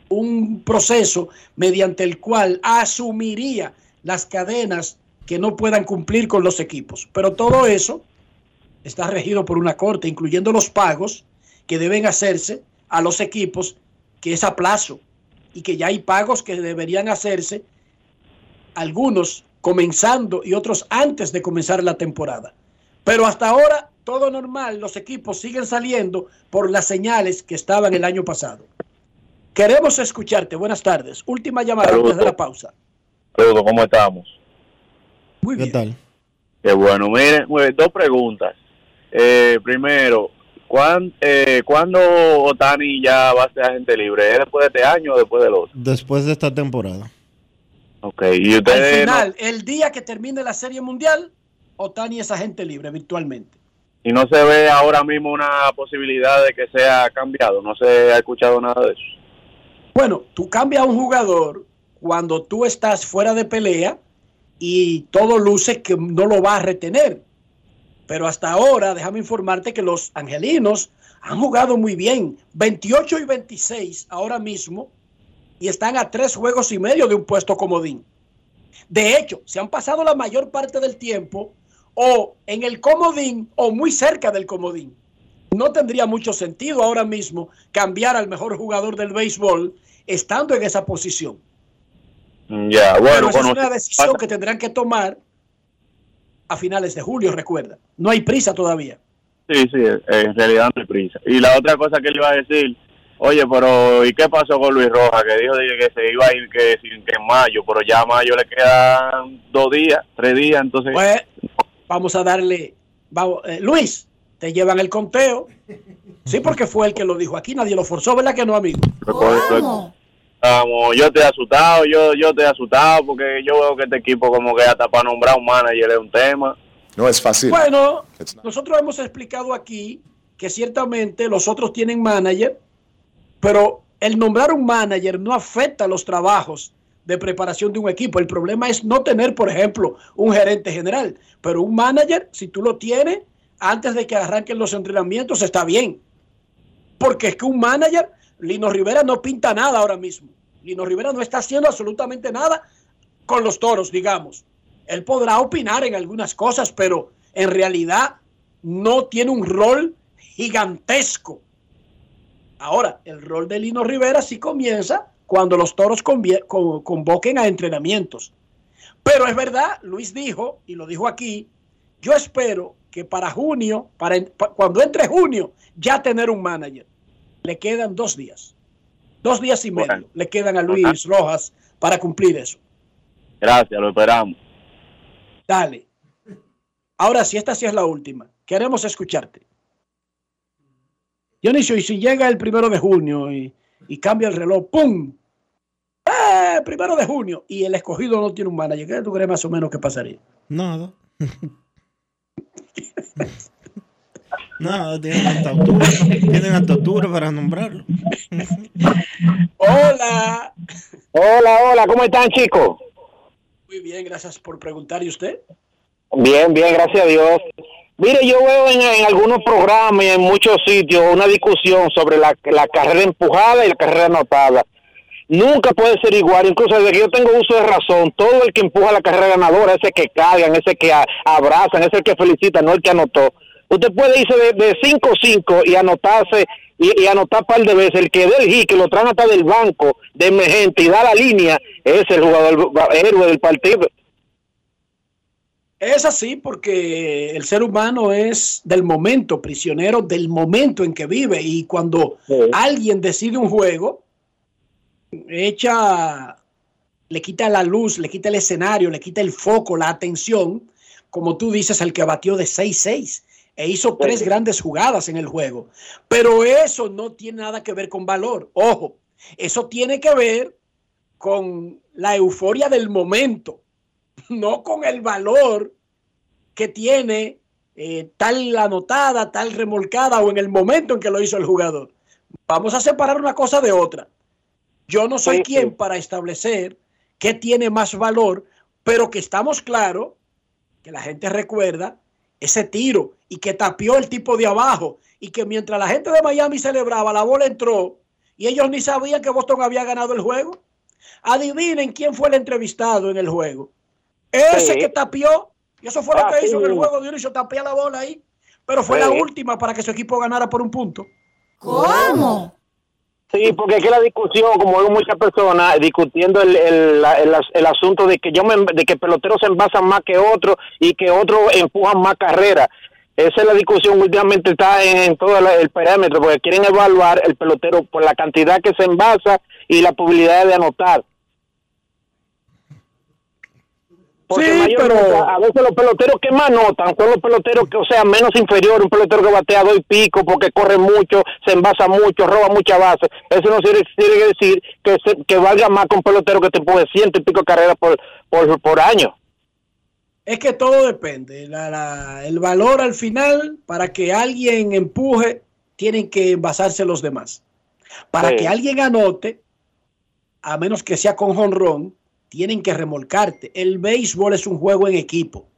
un proceso mediante el cual asumiría las cadenas que no puedan cumplir con los equipos. Pero todo eso está regido por una corte, incluyendo los pagos que deben hacerse a los equipos, que es a plazo, y que ya hay pagos que deberían hacerse, algunos comenzando y otros antes de comenzar la temporada. Pero hasta ahora todo normal, los equipos siguen saliendo por las señales que estaban el año pasado. Queremos escucharte. Buenas tardes. Última llamada antes de la pausa. Saludos, ¿cómo estamos? Muy bien. ¿Qué tal? Qué bueno. Miren, dos preguntas. Eh, primero, ¿cuándo, eh, ¿cuándo Otani ya va a ser agente libre? ¿Es después de este año o después del otro? Después de esta temporada. Ok, y ustedes. Al final, el día que termine la Serie Mundial, Otani es agente libre virtualmente. Y no se ve ahora mismo una posibilidad de que sea cambiado. No se ha escuchado nada de eso. Bueno, tú cambias a un jugador cuando tú estás fuera de pelea y todo luce que no lo va a retener. Pero hasta ahora, déjame informarte que los angelinos han jugado muy bien. 28 y 26 ahora mismo y están a tres juegos y medio de un puesto comodín. De hecho, se han pasado la mayor parte del tiempo o en el comodín o muy cerca del comodín. No tendría mucho sentido ahora mismo cambiar al mejor jugador del béisbol estando en esa posición. Mm, ya, bueno, Pero es una decisión que tendrán que tomar a finales de julio, recuerda. No hay prisa todavía. Sí, sí, en realidad no hay prisa. Y la otra cosa que le iba a decir, oye, pero ¿y qué pasó con Luis Rojas? Que dijo que se iba a ir que, que en mayo, pero ya a mayo le quedan dos días, tres días, entonces... Pues vamos a darle... Vamos, eh, Luis, te llevan el conteo. Sí, porque fue el que lo dijo aquí, nadie lo forzó, ¿verdad que no, amigo? Vamos, yo te he asustado, yo, yo te he asustado porque yo veo que este equipo como que hasta para nombrar un manager es un tema. No es fácil. Bueno, nosotros hemos explicado aquí que ciertamente los otros tienen manager, pero el nombrar un manager no afecta los trabajos de preparación de un equipo. El problema es no tener, por ejemplo, un gerente general, pero un manager, si tú lo tienes, antes de que arranquen los entrenamientos, está bien. Porque es que un manager Lino Rivera no pinta nada ahora mismo. Lino Rivera no está haciendo absolutamente nada con los toros, digamos. Él podrá opinar en algunas cosas, pero en realidad no tiene un rol gigantesco. Ahora, el rol de Lino Rivera sí comienza cuando los toros convoquen a entrenamientos. Pero es verdad, Luis dijo, y lo dijo aquí, yo espero que para junio, para, cuando entre junio, ya tener un manager le quedan dos días. Dos días y medio le quedan a Luis Rojas para cumplir eso. Gracias, lo esperamos. Dale. Ahora sí, esta sí es la última. Queremos escucharte. Dionisio, y si llega el primero de junio y, cambia el reloj, ¡pum! ¡Eh! Primero de junio. Y el escogido no tiene un manager. ¿Qué tú crees más o menos que pasaría? Nada. Nada, tienen hasta octubre. Tienen hasta octubre para nombrarlo. hola. Hola, hola. ¿Cómo están, chicos? Muy bien, gracias por preguntar. ¿Y usted? Bien, bien, gracias a Dios. Mire, yo veo en, algunos programas y en muchos sitios una discusión sobre la, carrera empujada y la carrera anotada. Nunca puede ser igual, incluso desde que yo tengo uso de razón, todo el que empuja la carrera ganadora, ese que cargan, ese que abrazan, ese que felicita, no el que anotó. Usted puede irse de 5-5 y anotarse y, anotar par de veces. El que dé el hit, que lo traen hasta del banco de emergente y da la línea, es el jugador héroe del partido. Es así porque el ser humano es del momento, prisionero del momento en que vive. Y cuando alguien decide un juego, echa, le quita la luz, le quita el escenario, le quita el foco, la atención, como tú dices, al que batió de 6-6 e hizo tres grandes jugadas en el juego. Pero eso no tiene nada que ver con valor. Ojo, eso tiene que ver con la euforia del momento no con el valor que tiene eh, tal anotada, tal remolcada o en el momento en que lo hizo el jugador. Vamos a separar una cosa de otra. Yo no soy quien para establecer qué tiene más valor, pero que estamos claros, que la gente recuerda ese tiro y que tapió el tipo de abajo y que mientras la gente de Miami celebraba, la bola entró y ellos ni sabían que Boston había ganado el juego. Adivinen quién fue el entrevistado en el juego. Ese que tapió, y eso fue lo ah, que hizo en el juego de Dionisio, tapía la bola ahí, pero fue la última para que su equipo ganara por un punto. ¿Cómo? Sí, porque aquí la discusión, como veo muchas personas discutiendo el, el, el, asunto de que yo me, de que peloteros se envasan más que otros y que otros empujan más carreras. Esa es la discusión últimamente está en, todo el parámetro, porque quieren evaluar el pelotero por la cantidad que se envasa y la posibilidad de anotar. Sí, pero a veces los peloteros que más notan son los peloteros que, o sea, menos inferior, un pelotero que batea dos y pico porque corre mucho, se envasa mucho, roba mucha base. Eso no quiere, decir que, que valga más que un pelotero que te empuje ciento y pico carreras por, por, por año. Es que todo depende. La, el valor al final, para que alguien empuje, tienen que basarse los demás. Para que alguien anote, a menos que sea con jonrón, tienen que remolcarte. El béisbol es un juego en equipo.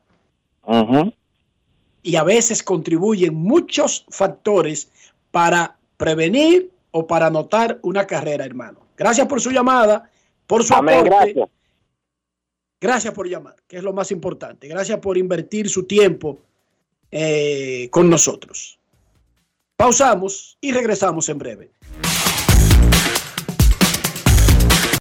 Y a veces contribuyen muchos factores para prevenir o para anotar una carrera, hermano. Gracias por su llamada, por su aporte. Gracias. gracias. por llamar, que es lo más importante. Gracias por invertir su tiempo eh, con nosotros. Pausamos y regresamos en breve.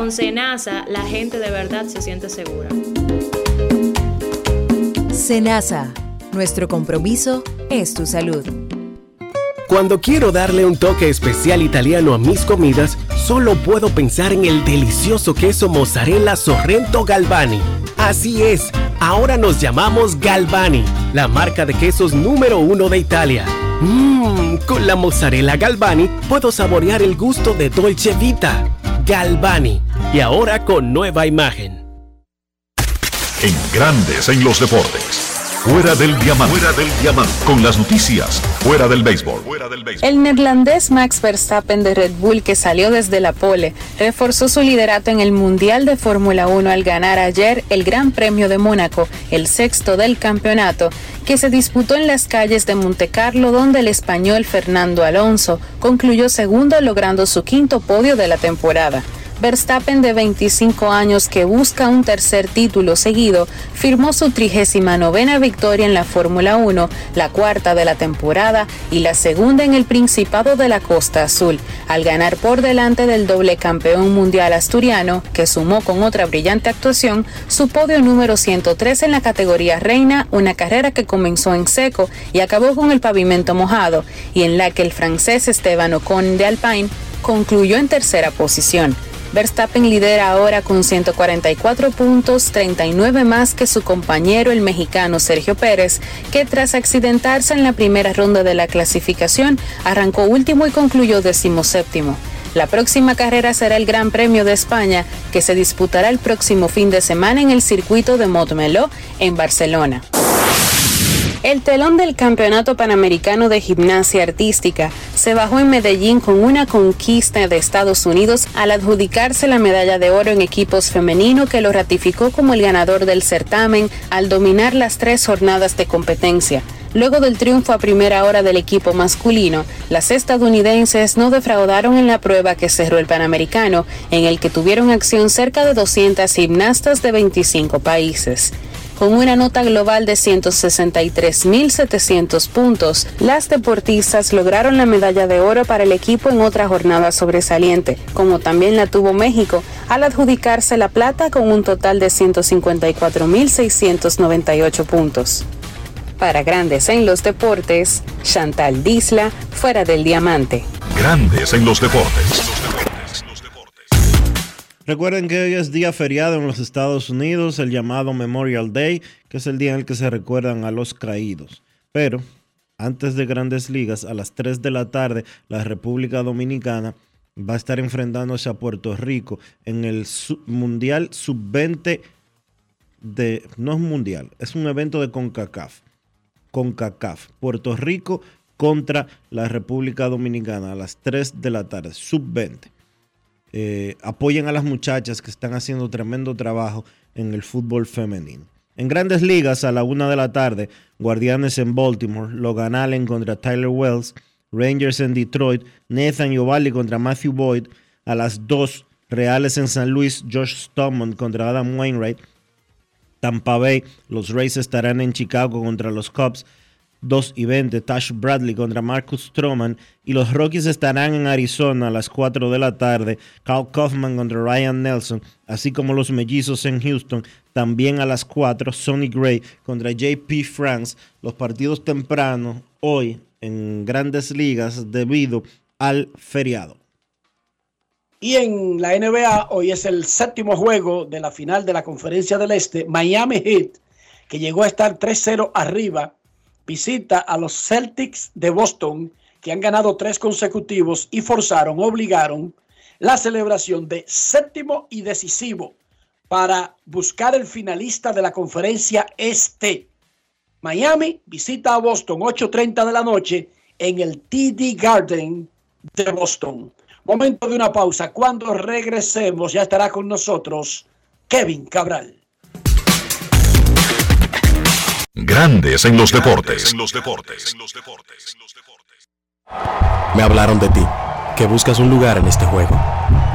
Con Senasa, la gente de verdad se siente segura. Senasa, nuestro compromiso es tu salud. Cuando quiero darle un toque especial italiano a mis comidas, solo puedo pensar en el delicioso queso mozzarella Sorrento Galvani. Así es, ahora nos llamamos Galvani, la marca de quesos número uno de Italia. Mmm, con la mozzarella Galvani puedo saborear el gusto de Dolce Vita. Galvani y ahora con nueva imagen. En Grandes en los Deportes. Fuera del diamante. Fuera del diamante. Con las noticias. Fuera del béisbol. Fuera del béisbol. El neerlandés Max Verstappen de Red Bull, que salió desde la pole, reforzó su liderato en el Mundial de Fórmula 1 al ganar ayer el Gran Premio de Mónaco, el sexto del campeonato, que se disputó en las calles de Montecarlo, donde el español Fernando Alonso concluyó segundo logrando su quinto podio de la temporada. Verstappen, de 25 años, que busca un tercer título seguido, firmó su 39 victoria en la Fórmula 1, la cuarta de la temporada y la segunda en el Principado de la Costa Azul, al ganar por delante del doble campeón mundial asturiano, que sumó con otra brillante actuación su podio número 103 en la categoría reina, una carrera que comenzó en seco y acabó con el pavimento mojado, y en la que el francés Esteban Ocon de Alpine concluyó en tercera posición. Verstappen lidera ahora con 144 puntos, 39 más que su compañero el mexicano Sergio Pérez, que tras accidentarse en la primera ronda de la clasificación arrancó último y concluyó decimoséptimo. La próxima carrera será el Gran Premio de España, que se disputará el próximo fin de semana en el circuito de Montmeló, en Barcelona. El telón del Campeonato Panamericano de Gimnasia Artística se bajó en Medellín con una conquista de Estados Unidos al adjudicarse la medalla de oro en equipos femenino que lo ratificó como el ganador del certamen al dominar las tres jornadas de competencia. Luego del triunfo a primera hora del equipo masculino, las estadounidenses no defraudaron en la prueba que cerró el Panamericano, en el que tuvieron acción cerca de 200 gimnastas de 25 países. Con una nota global de 163.700 puntos, las deportistas lograron la medalla de oro para el equipo en otra jornada sobresaliente, como también la tuvo México, al adjudicarse la plata con un total de 154.698 puntos. Para Grandes en los Deportes, Chantal Disla, fuera del diamante. Grandes en los Deportes. Recuerden que hoy es día feriado en los Estados Unidos, el llamado Memorial Day, que es el día en el que se recuerdan a los caídos. Pero antes de grandes ligas, a las 3 de la tarde, la República Dominicana va a estar enfrentándose a Puerto Rico en el Mundial Sub-20 de... No es mundial, es un evento de CONCACAF. CONCACAF. Puerto Rico contra la República Dominicana a las 3 de la tarde, Sub-20. Eh, apoyen a las muchachas que están haciendo tremendo trabajo en el fútbol femenino. En grandes ligas, a la una de la tarde, Guardianes en Baltimore, Logan Allen contra Tyler Wells, Rangers en Detroit, Nathan Yovalli contra Matthew Boyd, a las dos, Reales en San Luis, Josh Stoneman contra Adam Wainwright, Tampa Bay, los Rays estarán en Chicago contra los Cubs, 2 y 20, Tash Bradley contra Marcus Stroman. Y los Rockies estarán en Arizona a las 4 de la tarde. Carl Kaufman contra Ryan Nelson, así como los mellizos en Houston. También a las 4, Sonny Gray contra JP France. Los partidos tempranos hoy en grandes ligas debido al feriado. Y en la NBA, hoy es el séptimo juego de la final de la Conferencia del Este. Miami Heat, que llegó a estar 3-0 arriba visita a los Celtics de Boston, que han ganado tres consecutivos y forzaron, obligaron la celebración de séptimo y decisivo para buscar el finalista de la conferencia este. Miami visita a Boston 8.30 de la noche en el TD Garden de Boston. Momento de una pausa. Cuando regresemos ya estará con nosotros Kevin Cabral. Grandes en los deportes. Me hablaron de ti, que buscas un lugar en este juego.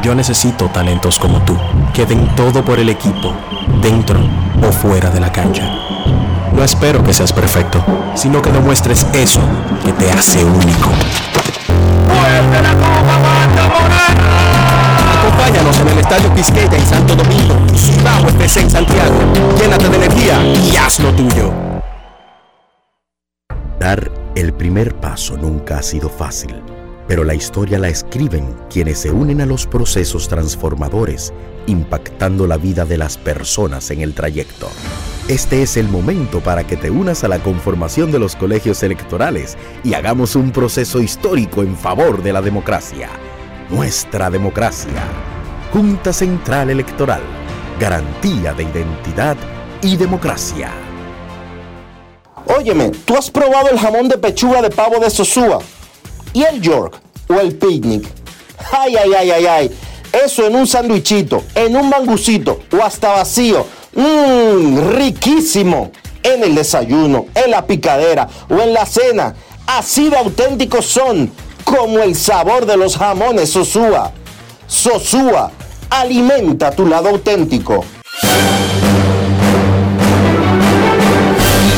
Yo necesito talentos como tú, que den todo por el equipo, dentro o fuera de la cancha. No espero que seas perfecto, sino que demuestres eso que te hace único. Acompáñanos en el Estadio Quisqueya en Santo Domingo Bajo FC en Santiago. Llénate de energía y haz lo tuyo. Dar el primer paso nunca ha sido fácil, pero la historia la escriben quienes se unen a los procesos transformadores, impactando la vida de las personas en el trayecto. Este es el momento para que te unas a la conformación de los colegios electorales y hagamos un proceso histórico en favor de la democracia. Nuestra democracia Junta Central Electoral. Garantía de identidad y democracia. Óyeme, ¿tú has probado el jamón de pechuga de pavo de Sosúa? ¿Y el York? ¿O el picnic? Ay, ay, ay, ay, ay. Eso en un sandwichito, en un mangucito o hasta vacío. Mmm, riquísimo. En el desayuno, en la picadera o en la cena. Así de auténticos son, como el sabor de los jamones Sosúa. Sosúa, alimenta tu lado auténtico.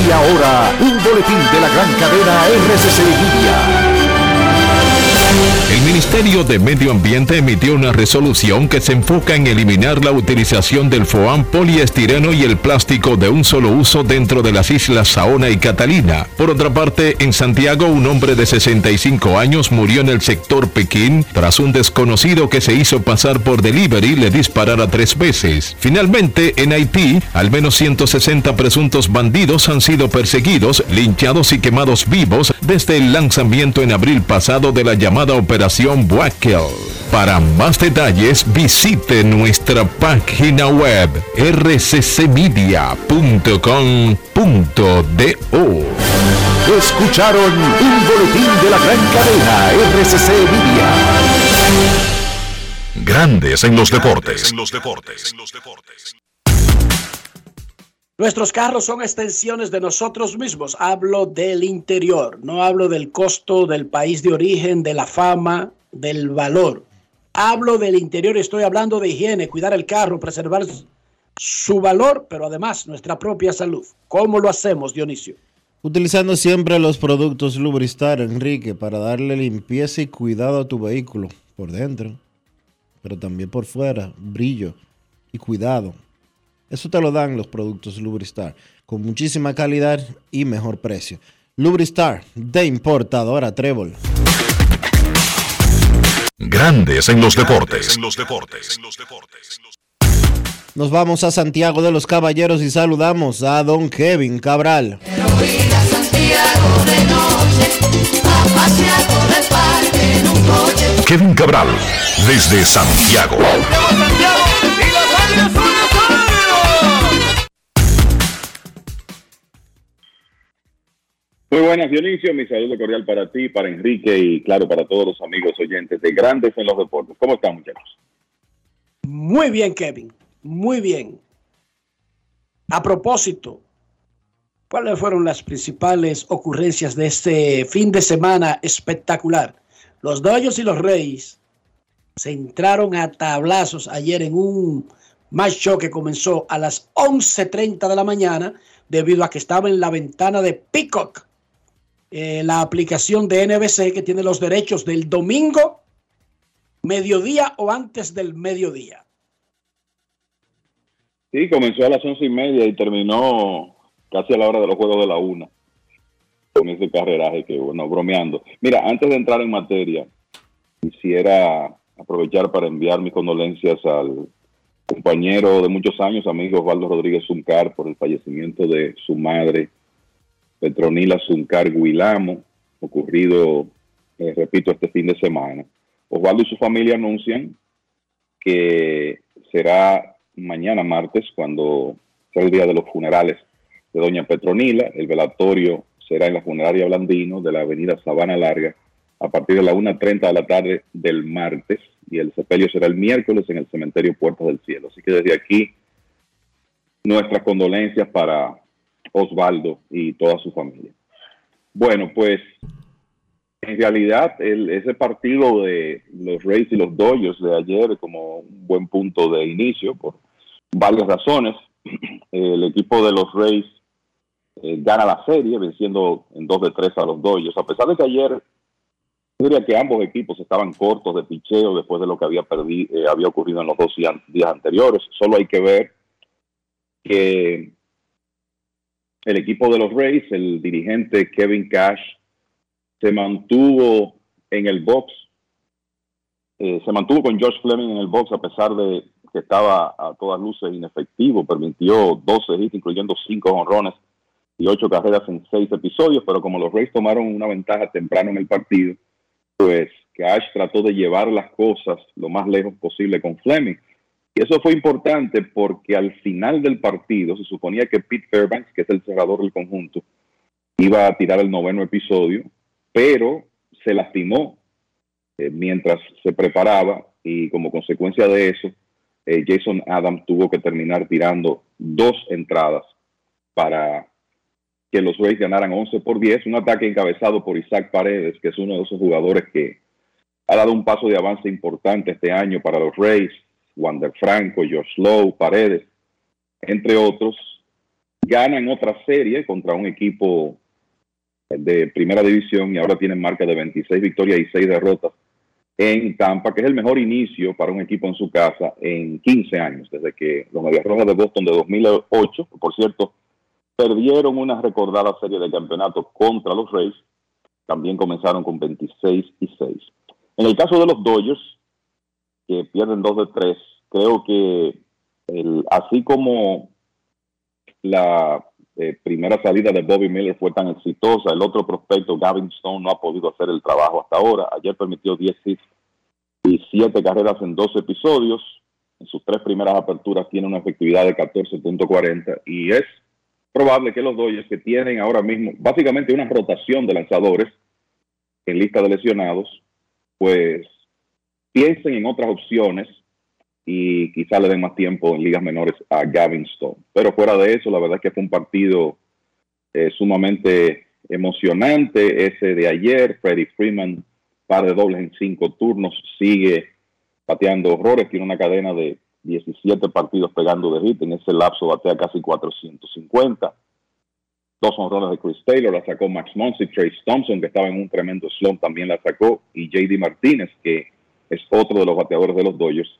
Y ahora, un boletín de la gran cadena RCC Media. El Ministerio de Medio Ambiente emitió una resolución que se enfoca en eliminar la utilización del foam poliestireno y el plástico de un solo uso dentro de las islas Saona y Catalina. Por otra parte, en Santiago, un hombre de 65 años murió en el sector Pekín tras un desconocido que se hizo pasar por delivery le disparara tres veces. Finalmente, en Haití, al menos 160 presuntos bandidos han sido perseguidos, linchados y quemados vivos desde el lanzamiento en abril pasado de la llamada Operación Buakel. Para más detalles visite nuestra página web rccmedia.com.do. Escucharon un boletín de la gran cadena RCC Media. Grandes en los deportes. Nuestros carros son extensiones de nosotros mismos. Hablo del interior, no hablo del costo del país de origen, de la fama, del valor. Hablo del interior, estoy hablando de higiene, cuidar el carro, preservar su valor, pero además nuestra propia salud. ¿Cómo lo hacemos, Dionisio? Utilizando siempre los productos Lubristar, Enrique, para darle limpieza y cuidado a tu vehículo por dentro, pero también por fuera, brillo y cuidado. Eso te lo dan los productos Lubristar, con muchísima calidad y mejor precio. Lubristar, de importadora Trébol. Grandes en los deportes. Nos vamos a Santiago de los Caballeros y saludamos a don Kevin Cabral. Kevin Cabral, desde Santiago. Muy buenas, Dionisio. Mi saludo cordial para ti, para Enrique y, claro, para todos los amigos oyentes de Grandes en los Deportes. ¿Cómo están, muchachos? Muy bien, Kevin. Muy bien. A propósito, ¿cuáles fueron las principales ocurrencias de este fin de semana espectacular? Los Dodgers y los Reyes se entraron a tablazos ayer en un show que comenzó a las 11.30 de la mañana debido a que estaba en la ventana de Peacock eh, la aplicación de NBC que tiene los derechos del domingo, mediodía o antes del mediodía. Sí, comenzó a las once y media y terminó casi a la hora de los juegos de la una con ese carreraje que, bueno, bromeando. Mira, antes de entrar en materia, quisiera aprovechar para enviar mis condolencias al compañero de muchos años, amigo Osvaldo Rodríguez Zuncar, por el fallecimiento de su madre, Petronila Zuncar Guilamo, ocurrido, eh, repito, este fin de semana. Osvaldo y su familia anuncian que será mañana martes cuando sea el día de los funerales de doña Petronila. El velatorio será en la funeraria Blandino de la avenida Sabana Larga a partir de la 1.30 de la tarde del martes y el sepelio será el miércoles en el cementerio Puertas del Cielo. Así que desde aquí nuestras condolencias para Osvaldo y toda su familia. Bueno, pues en realidad ese partido de los Rays y los Dodgers de ayer como un buen punto de inicio por varias razones. El equipo de los Rays eh, gana la serie venciendo en 2 de 3 a los Dodgers, a pesar de que ayer diría que ambos equipos estaban cortos de picheo después de lo que había, perdido, eh, había ocurrido en los dos días anteriores. Solo hay que ver que el equipo de los Rays, el dirigente Kevin Cash, se mantuvo en el box, eh, se mantuvo con Josh Fleming en el box a pesar de que estaba a todas luces inefectivo, permitió 12 hits, incluyendo 5 honrones y 8 carreras en 6 episodios, pero como los Rays tomaron una ventaja temprano en el partido, pues que Ash trató de llevar las cosas lo más lejos posible con Fleming. Y eso fue importante porque al final del partido se suponía que Pete Fairbanks, que es el cerrador del conjunto, iba a tirar el noveno episodio, pero se lastimó eh, mientras se preparaba y como consecuencia de eso, eh, Jason Adams tuvo que terminar tirando dos entradas para que los Rays ganaran 11 por 10, un ataque encabezado por Isaac Paredes, que es uno de esos jugadores que ha dado un paso de avance importante este año para los Rays, Wander Franco, George Lowe, Paredes, entre otros, ganan otra serie contra un equipo de primera división y ahora tienen marca de 26 victorias y 6 derrotas en Tampa, que es el mejor inicio para un equipo en su casa en 15 años, desde que los Medias Rojas de Boston de 2008, por cierto, perdieron una recordada serie de campeonatos contra los Rays, también comenzaron con 26 y 6. En el caso de los Dodgers, que pierden 2 de 3, creo que el, así como la eh, primera salida de Bobby Miller fue tan exitosa, el otro prospecto, Gavin Stone, no ha podido hacer el trabajo hasta ahora. Ayer permitió 10 hits y 7 carreras en 12 episodios. En sus tres primeras aperturas tiene una efectividad de 14.40 y es probable que los Dodgers que tienen ahora mismo básicamente una rotación de lanzadores en lista de lesionados, pues piensen en otras opciones y quizá le den más tiempo en ligas menores a Gavin Stone. Pero fuera de eso, la verdad es que fue un partido eh, sumamente emocionante ese de ayer. Freddie Freeman, par de dobles en cinco turnos, sigue pateando horrores, tiene una cadena de 17 partidos pegando de hit, en ese lapso batea casi 450. Dos honrones de Chris Taylor, la sacó Max Muncy, Trace Thompson, que estaba en un tremendo slump, también la sacó, y JD Martínez, que es otro de los bateadores de los Dodgers,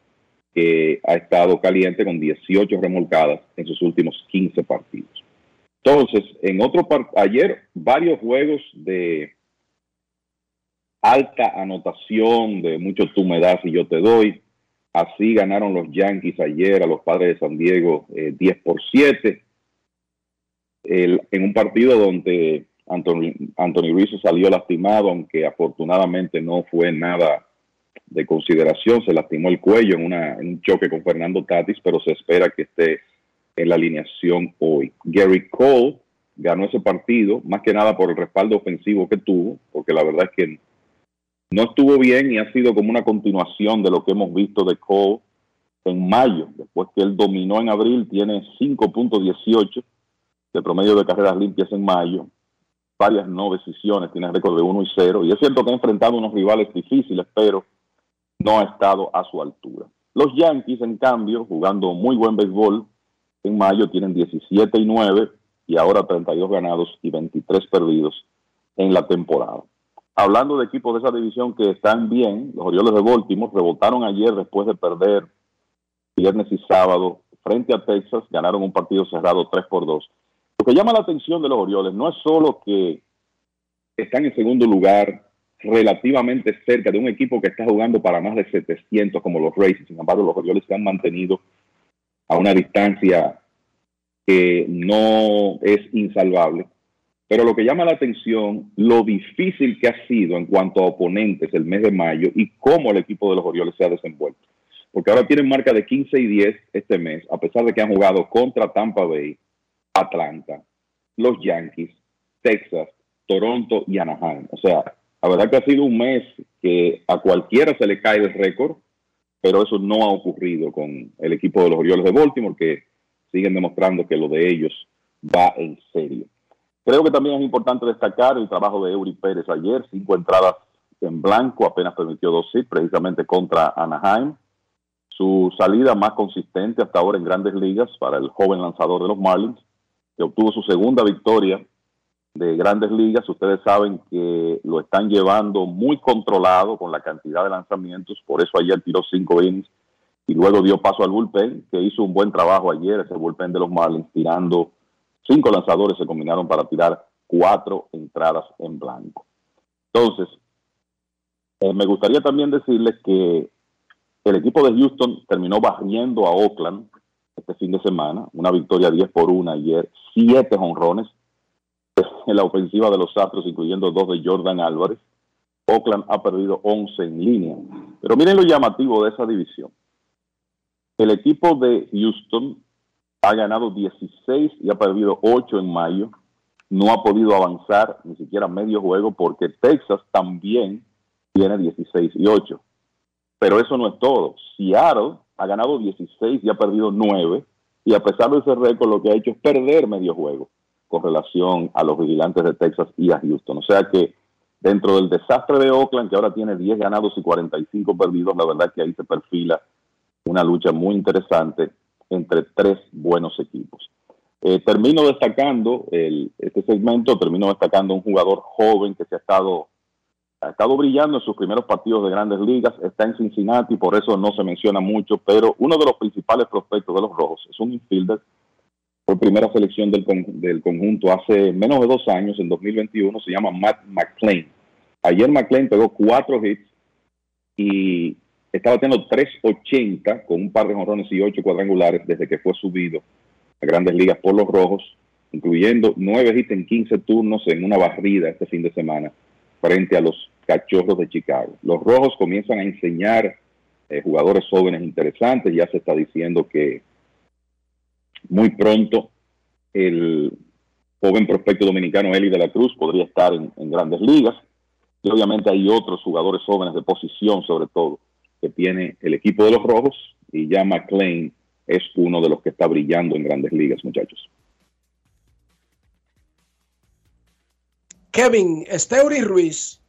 que ha estado caliente con 18 remolcadas en sus últimos 15 partidos. Entonces, en otro ayer varios juegos de alta anotación, de mucho tú me das y yo te doy. Así ganaron los Yankees ayer a los padres de San Diego 10 eh, por 7. en un partido donde Anthony, Anthony salió lastimado, aunque afortunadamente no fue nada de consideración. Se lastimó el cuello en, en un choque con Fernando Tatis, pero se espera que esté en la alineación hoy. Gary Cole ganó ese partido, más que nada por el respaldo ofensivo que tuvo, porque la verdad es que no estuvo bien y ha sido como una continuación de lo que hemos visto de Cole en mayo, después que él dominó en abril, tiene 5.18 de promedio de carreras limpias en mayo, varias no decisiones, tiene récord de 1 y 0, y es cierto que ha enfrentado unos rivales difíciles, pero no ha estado a su altura. Los Yankees, en cambio, jugando muy buen béisbol, en mayo tienen 17 y 9 y ahora 32 ganados y 23 perdidos en la temporada. Hablando de equipos de esa división que están bien, los Orioles de Baltimore rebotaron ayer después de perder viernes y sábado frente a Texas, ganaron un partido cerrado 3 por 2. Lo que llama la atención de los Orioles no es solo que están en segundo lugar relativamente cerca de un equipo que está jugando para más de 700 como los Rays, sin embargo los Orioles se han mantenido a una distancia que no es insalvable pero lo que llama la atención, lo difícil que ha sido en cuanto a oponentes el mes de mayo y cómo el equipo de los Orioles se ha desenvuelto. Porque ahora tienen marca de 15 y 10 este mes, a pesar de que han jugado contra Tampa Bay, Atlanta, los Yankees, Texas, Toronto y Anaheim. O sea, la verdad que ha sido un mes que a cualquiera se le cae el récord, pero eso no ha ocurrido con el equipo de los Orioles de Baltimore, que siguen demostrando que lo de ellos va en serio. Creo que también es importante destacar el trabajo de Eury Pérez ayer, cinco entradas en blanco, apenas permitió dos hits precisamente contra Anaheim. Su salida más consistente hasta ahora en grandes ligas para el joven lanzador de los Marlins, que obtuvo su segunda victoria de grandes ligas. Ustedes saben que lo están llevando muy controlado con la cantidad de lanzamientos, por eso ayer tiró cinco innings y luego dio paso al bullpen, que hizo un buen trabajo ayer, ese bullpen de los Marlins, tirando Cinco lanzadores se combinaron para tirar cuatro entradas en blanco. Entonces, eh, me gustaría también decirles que el equipo de Houston terminó barriendo a Oakland este fin de semana, una victoria 10 por 1 ayer, siete honrones en la ofensiva de los Astros, incluyendo dos de Jordan Álvarez. Oakland ha perdido 11 en línea. Pero miren lo llamativo de esa división. El equipo de Houston ha ganado 16 y ha perdido 8 en mayo. No ha podido avanzar ni siquiera medio juego porque Texas también tiene 16 y 8. Pero eso no es todo. Seattle ha ganado 16 y ha perdido 9. Y a pesar de ese récord, lo que ha hecho es perder medio juego con relación a los vigilantes de Texas y a Houston. O sea que dentro del desastre de Oakland, que ahora tiene 10 ganados y 45 perdidos, la verdad que ahí se perfila una lucha muy interesante entre tres buenos equipos. Eh, termino destacando el, este segmento, termino destacando un jugador joven que se ha estado, ha estado brillando en sus primeros partidos de grandes ligas, está en Cincinnati, por eso no se menciona mucho, pero uno de los principales prospectos de los rojos es un infielder por primera selección del, del conjunto hace menos de dos años, en 2021, se llama Matt McClain. Ayer McClain pegó cuatro hits y estaba teniendo 3.80 con un par de jonrones y ocho cuadrangulares desde que fue subido a grandes ligas por los rojos, incluyendo nueve hits en 15 turnos en una barrida este fin de semana frente a los cachorros de Chicago. Los rojos comienzan a enseñar eh, jugadores jóvenes interesantes, ya se está diciendo que muy pronto el joven prospecto dominicano Eli de la Cruz podría estar en, grandes ligas. Y obviamente hay otros jugadores jóvenes de posición, sobre todo, que tiene el equipo de los Rojos. Y ya McLean es uno de los que está brillando en grandes ligas, muchachos. Kevin, Esteuri Ruiz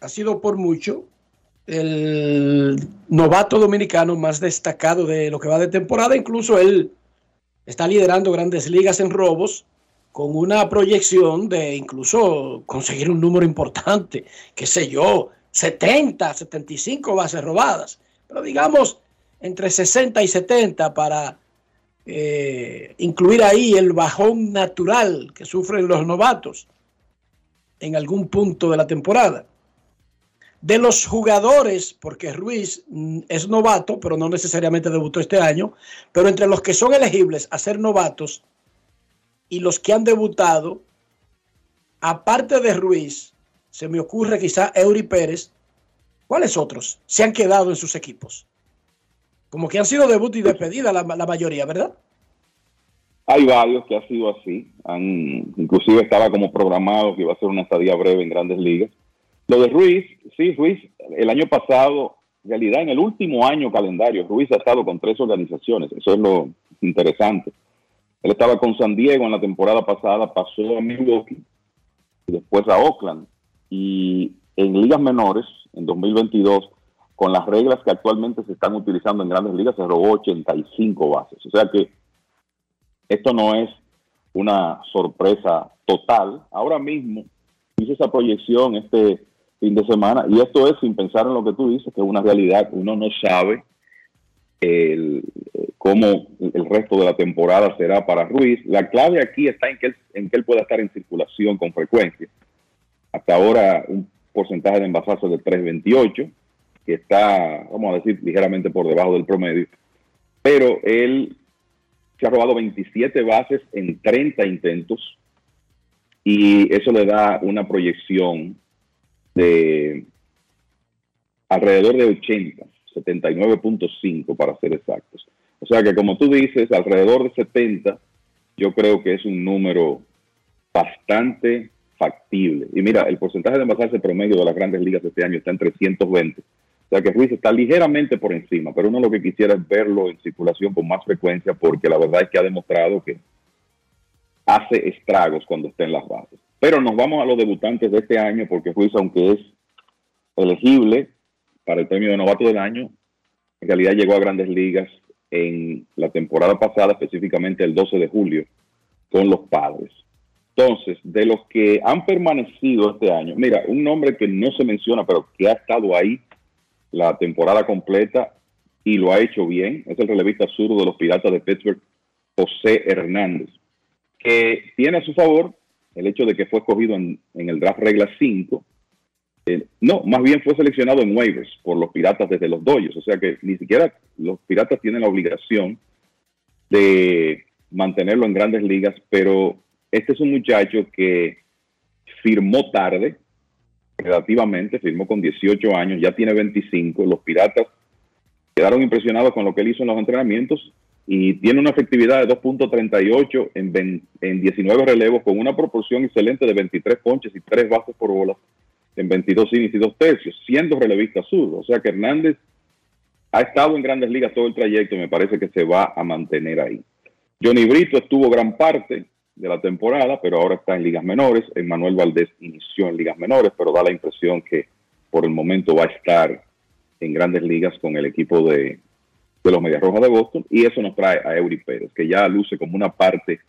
ha sido por mucho el novato dominicano más destacado de lo que va de temporada. Incluso él está liderando grandes ligas en robos con una proyección de incluso conseguir un número importante, qué sé yo, 70, 75 bases robadas, pero digamos entre 60 y 70 para eh, incluir ahí el bajón natural que sufren los novatos en algún punto de la temporada de los jugadores, porque Ruiz es novato, pero no necesariamente debutó este año, pero entre los que son elegibles a ser novatos y los que han debutado, aparte de Ruiz, se me ocurre quizá Eury Pérez, ¿cuáles otros se han quedado en sus equipos? Como que han sido debut y despedida la, mayoría, ¿verdad? Hay varios que ha sido así. Han, inclusive estaba como programado que iba a ser una estadía breve en grandes ligas lo de Ruiz, sí, Ruiz, el año pasado, en realidad en el último año calendario, Ruiz ha estado con tres organizaciones, eso es lo interesante. Él estaba con San Diego en la temporada pasada, pasó a Milwaukee y después a Oakland. Y en ligas menores, en 2022, con las reglas que actualmente se están utilizando en grandes ligas, se robó 85 bases. O sea que esto no es una sorpresa total. Ahora mismo hizo esa proyección este fin de semana. Y esto es sin pensar en lo que tú dices, que es una realidad. Uno no sabe el, cómo el resto de la temporada será para Ruiz. La clave aquí está en que, él, en que él pueda estar en circulación con frecuencia. Hasta ahora un porcentaje de envasaje de 3.28, que está, vamos a decir, ligeramente por debajo del promedio. Pero él se ha robado 27 bases en 30 intentos y eso le da una proyección de alrededor de 80, 79.5 para ser exactos. O sea que como tú dices, alrededor de 70, yo creo que es un número bastante factible. Y mira, el porcentaje de envasarse promedio de las grandes ligas este año está en 320. O sea que Ruiz está ligeramente por encima, pero uno lo que quisiera es verlo en circulación con más frecuencia porque la verdad es que ha demostrado que hace estragos cuando está en las bases. Pero nos vamos a los debutantes de este año porque Ruiz, aunque es elegible para el premio de novato del año, en realidad llegó a grandes ligas en la temporada pasada, específicamente el 12 de julio, con los padres. Entonces, de los que han permanecido este año, mira, un nombre que no se menciona, pero que ha estado ahí la temporada completa y lo ha hecho bien, es el relevista sur de los Piratas de Pittsburgh, José Hernández, que tiene a su favor el hecho de que fue escogido en, el draft regla 5. Eh, no, más bien fue seleccionado en waivers por los piratas desde los doyos. O sea que ni siquiera los piratas tienen la obligación de mantenerlo en grandes ligas, pero este es un muchacho que firmó tarde, relativamente, firmó con 18 años, ya tiene 25. Los Piratas quedaron impresionados con lo que él hizo en los entrenamientos y tiene una efectividad de 2.38 en, en 19 relevos con una proporción excelente de 23 ponches y 3 bases por bola en 22 innings y 2 tercios, siendo relevista zurdo. O sea que Hernández ha estado en grandes ligas todo el trayecto y me parece que se va a mantener ahí. Johnny Brito estuvo gran parte de la temporada, pero ahora está en ligas menores. Emmanuel Valdés inició en ligas menores, pero da la impresión que por el momento va a estar en grandes ligas con el equipo de, de los Medias Rojas de Boston. Y eso nos trae a Eury Pérez, que ya luce como una parte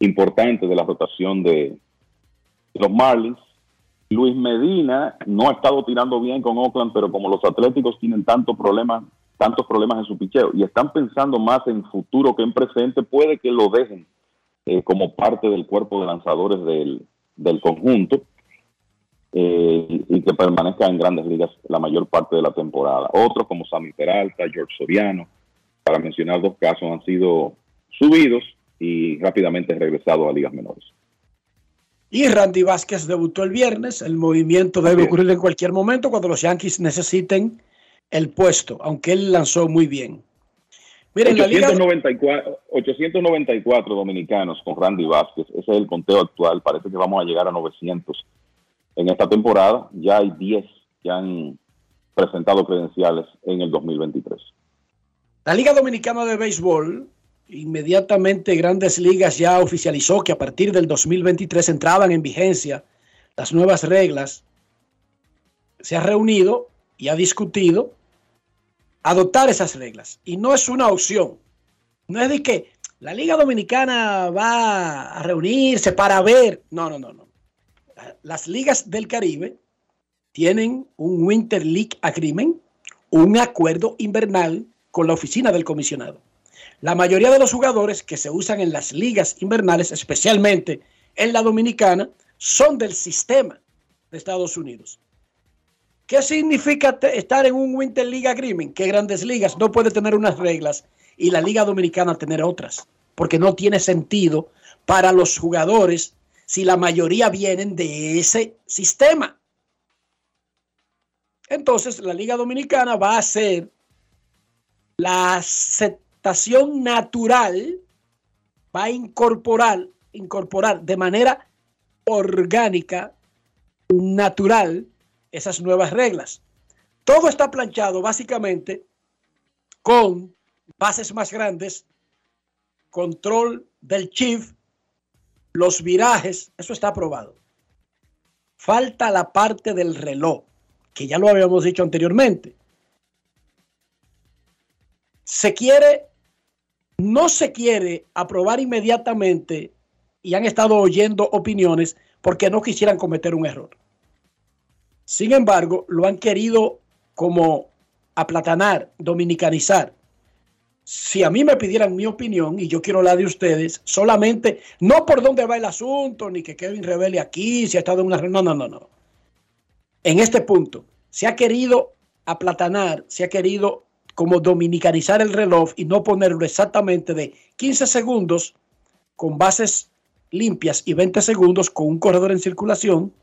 importante de la rotación de, los Marlins. Luis Medina no ha estado tirando bien con Oakland, pero como los Atléticos tienen tantos problemas, tantos problemas en su picheo y están pensando más en futuro que en presente, puede que lo dejen eh, como parte del cuerpo de lanzadores del, del conjunto eh, y que permanezca en grandes ligas la mayor parte de la temporada. Otros como Sammy Peralta, George Soriano, para mencionar dos casos, han sido subidos y rápidamente regresado a ligas menores. Y Randy Vázquez debutó el viernes. El movimiento debe ocurrir en cualquier momento cuando los Yankees necesiten el puesto, aunque él lanzó muy bien. Miren, la liga 894, 894 dominicanos con Randy Vázquez, ese es el conteo actual, parece que vamos a llegar a 900 en esta temporada, ya hay 10 que han presentado credenciales en el 2023. La Liga Dominicana de Béisbol, inmediatamente Grandes Ligas ya oficializó que a partir del 2023 entraban en vigencia las nuevas reglas. Se ha reunido y ha discutido adoptar esas reglas. Y no es una opción. No es de que la Liga Dominicana va a reunirse para ver. No, no, no, no. Las ligas del Caribe tienen un Winter League Agreement, un acuerdo invernal con la oficina del comisionado. La mayoría de los jugadores que se usan en las ligas invernales, especialmente en la dominicana, son del sistema de Estados Unidos. ¿Qué significa estar en un Winter League Agreement? Que Grandes Ligas no puede tener unas reglas y la Liga Dominicana tener otras, porque no tiene sentido para los jugadores si la mayoría vienen de ese sistema. Entonces, la Liga Dominicana va a ser la aceptación natural, va a incorporar, incorporar de manera orgánica, natural, esas nuevas reglas. Todo está planchado básicamente con bases más grandes, control del chief, los virajes, eso está aprobado. Falta la parte del reloj, que ya lo habíamos dicho anteriormente. Se quiere, no se quiere aprobar inmediatamente y han estado oyendo opiniones porque no quisieran cometer un error. Sin embargo, lo han querido como aplatanar, dominicanizar. Si a mí me pidieran mi opinión y yo quiero la de ustedes, solamente, no por dónde va el asunto, ni que Kevin revele aquí, si ha estado en una... No, no, no, no. En este punto, se ha querido aplatanar, se ha querido como dominicanizar el reloj y no ponerlo exactamente de 15 segundos con bases limpias y 20 segundos con un corredor en circulación,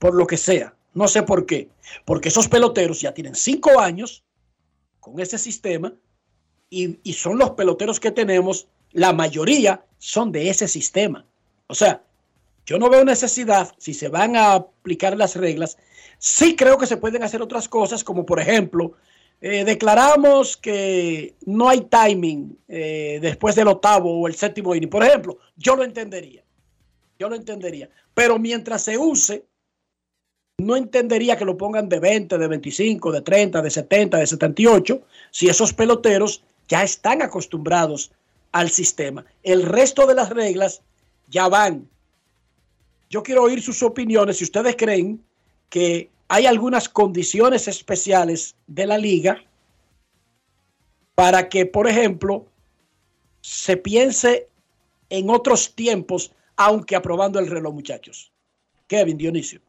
por lo que sea. No sé por qué. Porque esos peloteros ya tienen cinco años con ese sistema y, son los peloteros que tenemos, la mayoría son de ese sistema. O sea, yo no veo necesidad, si se van a aplicar las reglas, sí creo que se pueden hacer otras cosas, como por ejemplo, eh, declaramos que no hay timing eh, después del octavo o el séptimo inning. Por ejemplo, yo lo entendería. Yo lo entendería. Pero mientras se use, no entendería que lo pongan de 20, de 25, de 30, de 70, de 78, si esos peloteros ya están acostumbrados al sistema. El resto de las reglas ya van. Yo quiero oír sus opiniones si ustedes creen que hay algunas condiciones especiales de la liga para que, por ejemplo, se piense en otros tiempos, aunque aprobando el reloj, muchachos. Kevin Dionisio.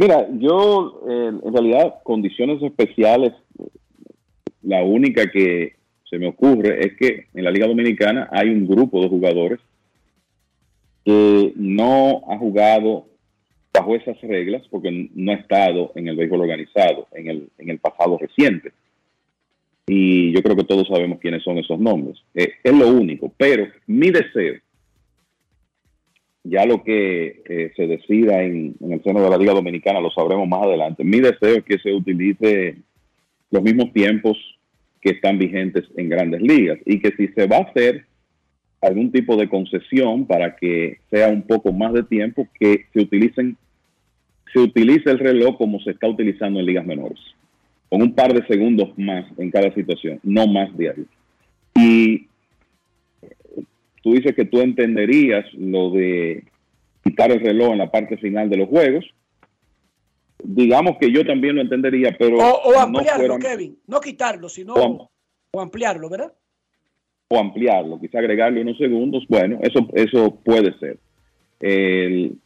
Mira, yo eh, en realidad condiciones especiales, la única que se me ocurre es que en la Liga Dominicana hay un grupo de jugadores que no ha jugado bajo esas reglas porque no ha estado en el béisbol organizado en el, en el pasado reciente. Y yo creo que todos sabemos quiénes son esos nombres. Eh, es lo único, pero mi deseo, ya lo que eh, se decida en, el seno de la Liga Dominicana lo sabremos más adelante. Mi deseo es que se utilice los mismos tiempos que están vigentes en grandes ligas y que si se va a hacer algún tipo de concesión para que sea un poco más de tiempo, que se utilicen, se utilice el reloj como se está utilizando en ligas menores, con un par de segundos más en cada situación, no más ahí. Y tú dices que tú entenderías lo de quitar el reloj en la parte final de los juegos. Digamos que yo también lo entendería, pero... O, ampliarlo, Kevin. No quitarlo, sino o ampliarlo, ¿verdad? o ampliarlo, quizá agregarle unos segundos, bueno, eso, eso puede ser.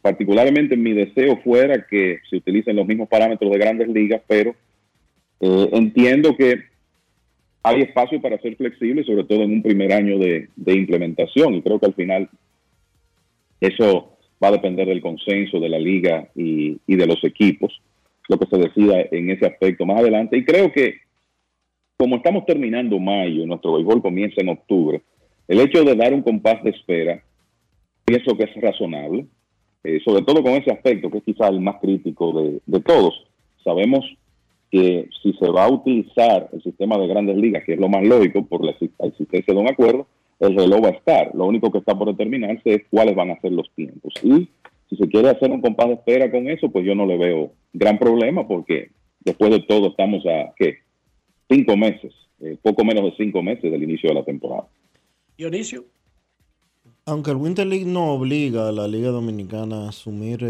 particularmente mi deseo fuera que se utilicen los mismos parámetros de grandes ligas, pero eh, entiendo que hay espacio para ser flexible, sobre todo en un primer año de, implementación, y creo que al final eso va a depender del consenso de la liga y, de los equipos, lo que se decida en ese aspecto más adelante. Y creo que como estamos terminando mayo, nuestro béisbol comienza en octubre, el hecho de dar un compás de espera, pienso que es razonable, eh, sobre todo con ese aspecto que es quizá el más crítico de, todos. Sabemos que si se va a utilizar el sistema de grandes ligas, que es lo más lógico por la existencia de un acuerdo, el reloj va a estar. Lo único que está por determinarse es cuáles van a ser los tiempos. Y si se quiere hacer un compás de espera con eso, pues yo no le veo gran problema porque después de todo estamos a, ¿qué? cinco meses, eh, poco menos de cinco meses del inicio de la temporada. Dionisio. Aunque el Winter League no obliga a la Liga Dominicana a asumir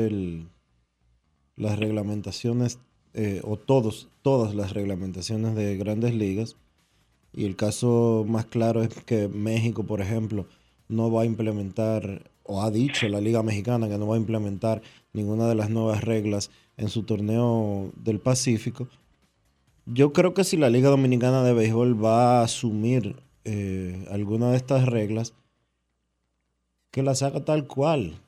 las reglamentaciones, eh, o todos, todas las reglamentaciones de grandes ligas, y el caso más claro es que México, por ejemplo, no va a implementar, o ha dicho la Liga Mexicana que no va a implementar ninguna de las nuevas reglas en su torneo del Pacífico, yo creo que si la Liga Dominicana de Béisbol va a asumir eh, alguna de estas reglas, que las haga tal cual.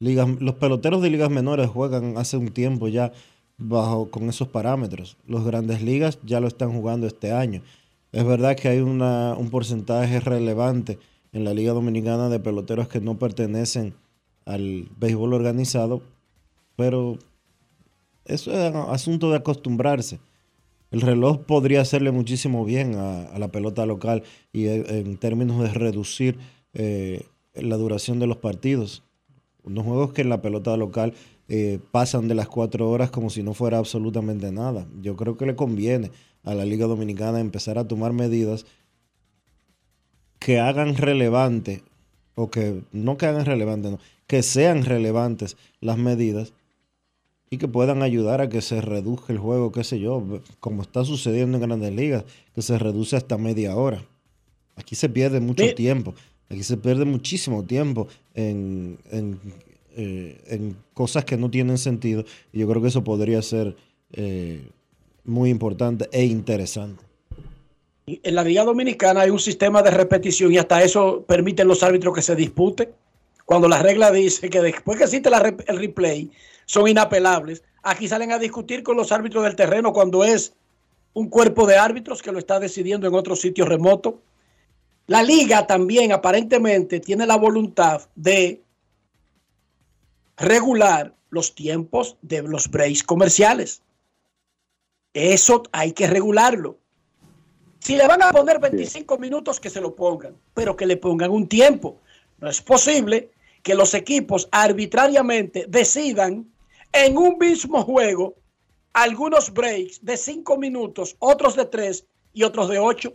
los peloteros de ligas menores juegan hace un tiempo ya bajo con esos parámetros. Los grandes ligas ya lo están jugando este año. Es verdad que hay un porcentaje relevante en la Liga Dominicana de peloteros que no pertenecen al béisbol organizado, pero eso es asunto de acostumbrarse el reloj podría hacerle muchísimo bien a, la pelota local y en, términos de reducir eh, la duración de los partidos. Unos juegos que en la pelota local eh, pasan de las cuatro horas como si no fuera absolutamente nada. Yo creo que le conviene a la Liga Dominicana empezar a tomar medidas que hagan relevante, o que no que hagan relevante, no, que sean relevantes las medidas y que puedan ayudar a que se reduzca el juego, qué sé yo, como está sucediendo en grandes ligas, que se reduce hasta media hora. Aquí se pierde mucho tiempo, aquí se pierde muchísimo tiempo en, eh, cosas que no tienen sentido y yo creo que eso podría ser eh, muy importante e interesante. En la Liga Dominicana hay un sistema de repetición y hasta eso permiten los árbitros que se disputen. Cuando la regla dice que después que existe el replay, son inapelables. Aquí salen a discutir con los árbitros del terreno cuando es un cuerpo de árbitros que lo está decidiendo en otro sitio remoto. La liga también aparentemente tiene la voluntad de regular los tiempos de los breaks comerciales. Eso hay que regularlo. Si le van a poner 25 minutos, que se lo pongan, pero que le pongan un tiempo. No es posible que los equipos arbitrariamente decidan en un mismo juego algunos breaks de cinco minutos, otros de tres y otros de ocho.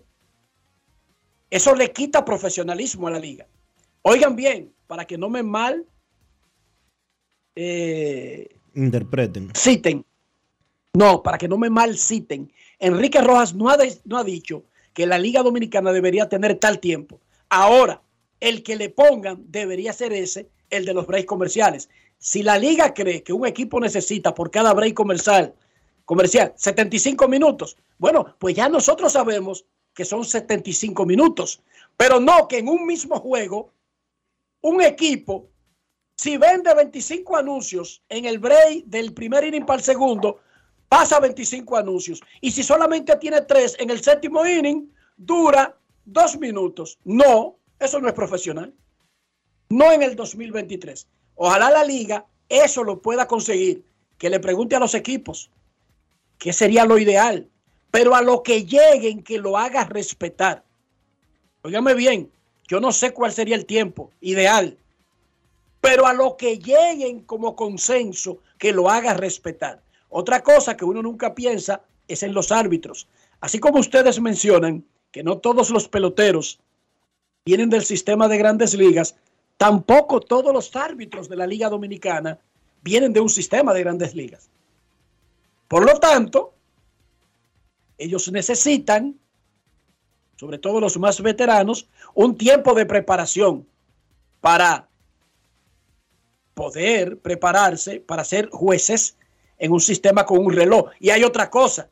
Eso le quita profesionalismo a la liga. Oigan bien, para que no me mal eh, interpreten. Citen. No, para que no me mal citen. Enrique Rojas no ha, no ha dicho que la Liga Dominicana debería tener tal tiempo. Ahora, el que le pongan debería ser ese, el de los breaks comerciales. Si la liga cree que un equipo necesita por cada break comercial, comercial 75 minutos, bueno, pues ya nosotros sabemos que son 75 minutos, pero no que en un mismo juego un equipo Si vende 25 anuncios en el break del primer inning para el segundo, pasa 25 anuncios. Y si solamente tiene tres en el séptimo inning, dura dos minutos. No, eso no es profesional. No en el 2023. Ojalá la liga eso lo pueda conseguir. Que le pregunte a los equipos qué sería lo ideal. Pero a lo que lleguen, que lo haga respetar. Óigame bien, yo no sé cuál sería el tiempo ideal. Pero a lo que lleguen como consenso, que lo haga respetar. Otra cosa que uno nunca piensa es en los árbitros. Así como ustedes mencionan que no todos los peloteros vienen del sistema de grandes ligas, tampoco todos los árbitros de la Liga Dominicana vienen de un sistema de grandes ligas. Por lo tanto, ellos necesitan, sobre todo los más veteranos, un tiempo de preparación para poder prepararse para ser jueces en un sistema con un reloj. Y hay otra cosa,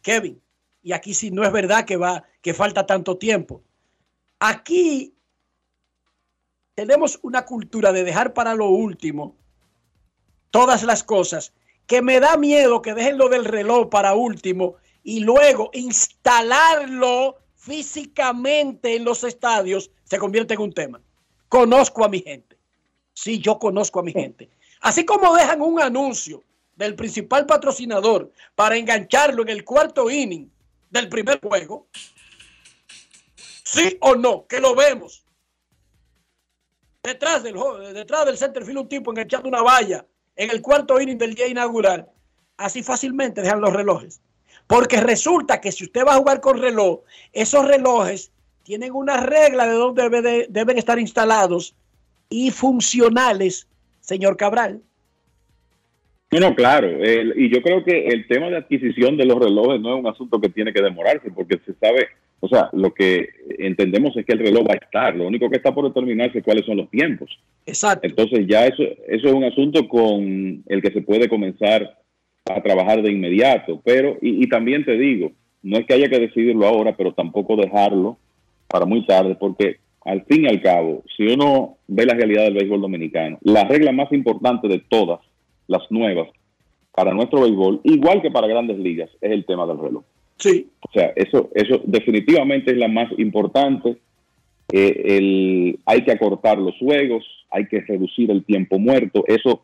Kevin, y aquí sí no es verdad que va que falta tanto tiempo. Aquí tenemos una cultura de dejar para lo último todas las cosas que me da miedo que dejen lo del reloj para último y luego instalarlo físicamente en los estadios se convierte en un tema. Conozco a mi gente. Sí, yo conozco a mi gente. Así como dejan un anuncio del principal patrocinador para engancharlo en el cuarto inning del primer juego, sí o no, que lo vemos. Detrás del, detrás del centerfield un tipo enganchando una valla en el cuarto inning del día inaugural. Así fácilmente dejan los relojes. Porque resulta que si usted va a jugar con reloj, esos relojes tienen una regla de dónde deben estar instalados y funcionales, señor Cabral. No, claro. y yo creo que el tema de adquisición de los relojes no es un asunto que tiene que demorarse, porque se sabe, o sea, lo que entendemos es que el reloj va a estar. Lo único que está por determinarse es cuáles son los tiempos. Exacto. Entonces ya eso, eso es un asunto con el que se puede comenzar a trabajar de inmediato. Pero, y, y también te digo, no es que haya que decidirlo ahora, pero tampoco dejarlo para muy tarde, porque al fin y al cabo, si uno ve la realidad del béisbol dominicano, la regla más importante de todas, las nuevas, para nuestro béisbol, igual que para grandes ligas, es el tema del reloj. Sí. O sea, eso, eso definitivamente es la más importante. Eh, el, hay que acortar los juegos, hay que reducir el tiempo muerto. Eso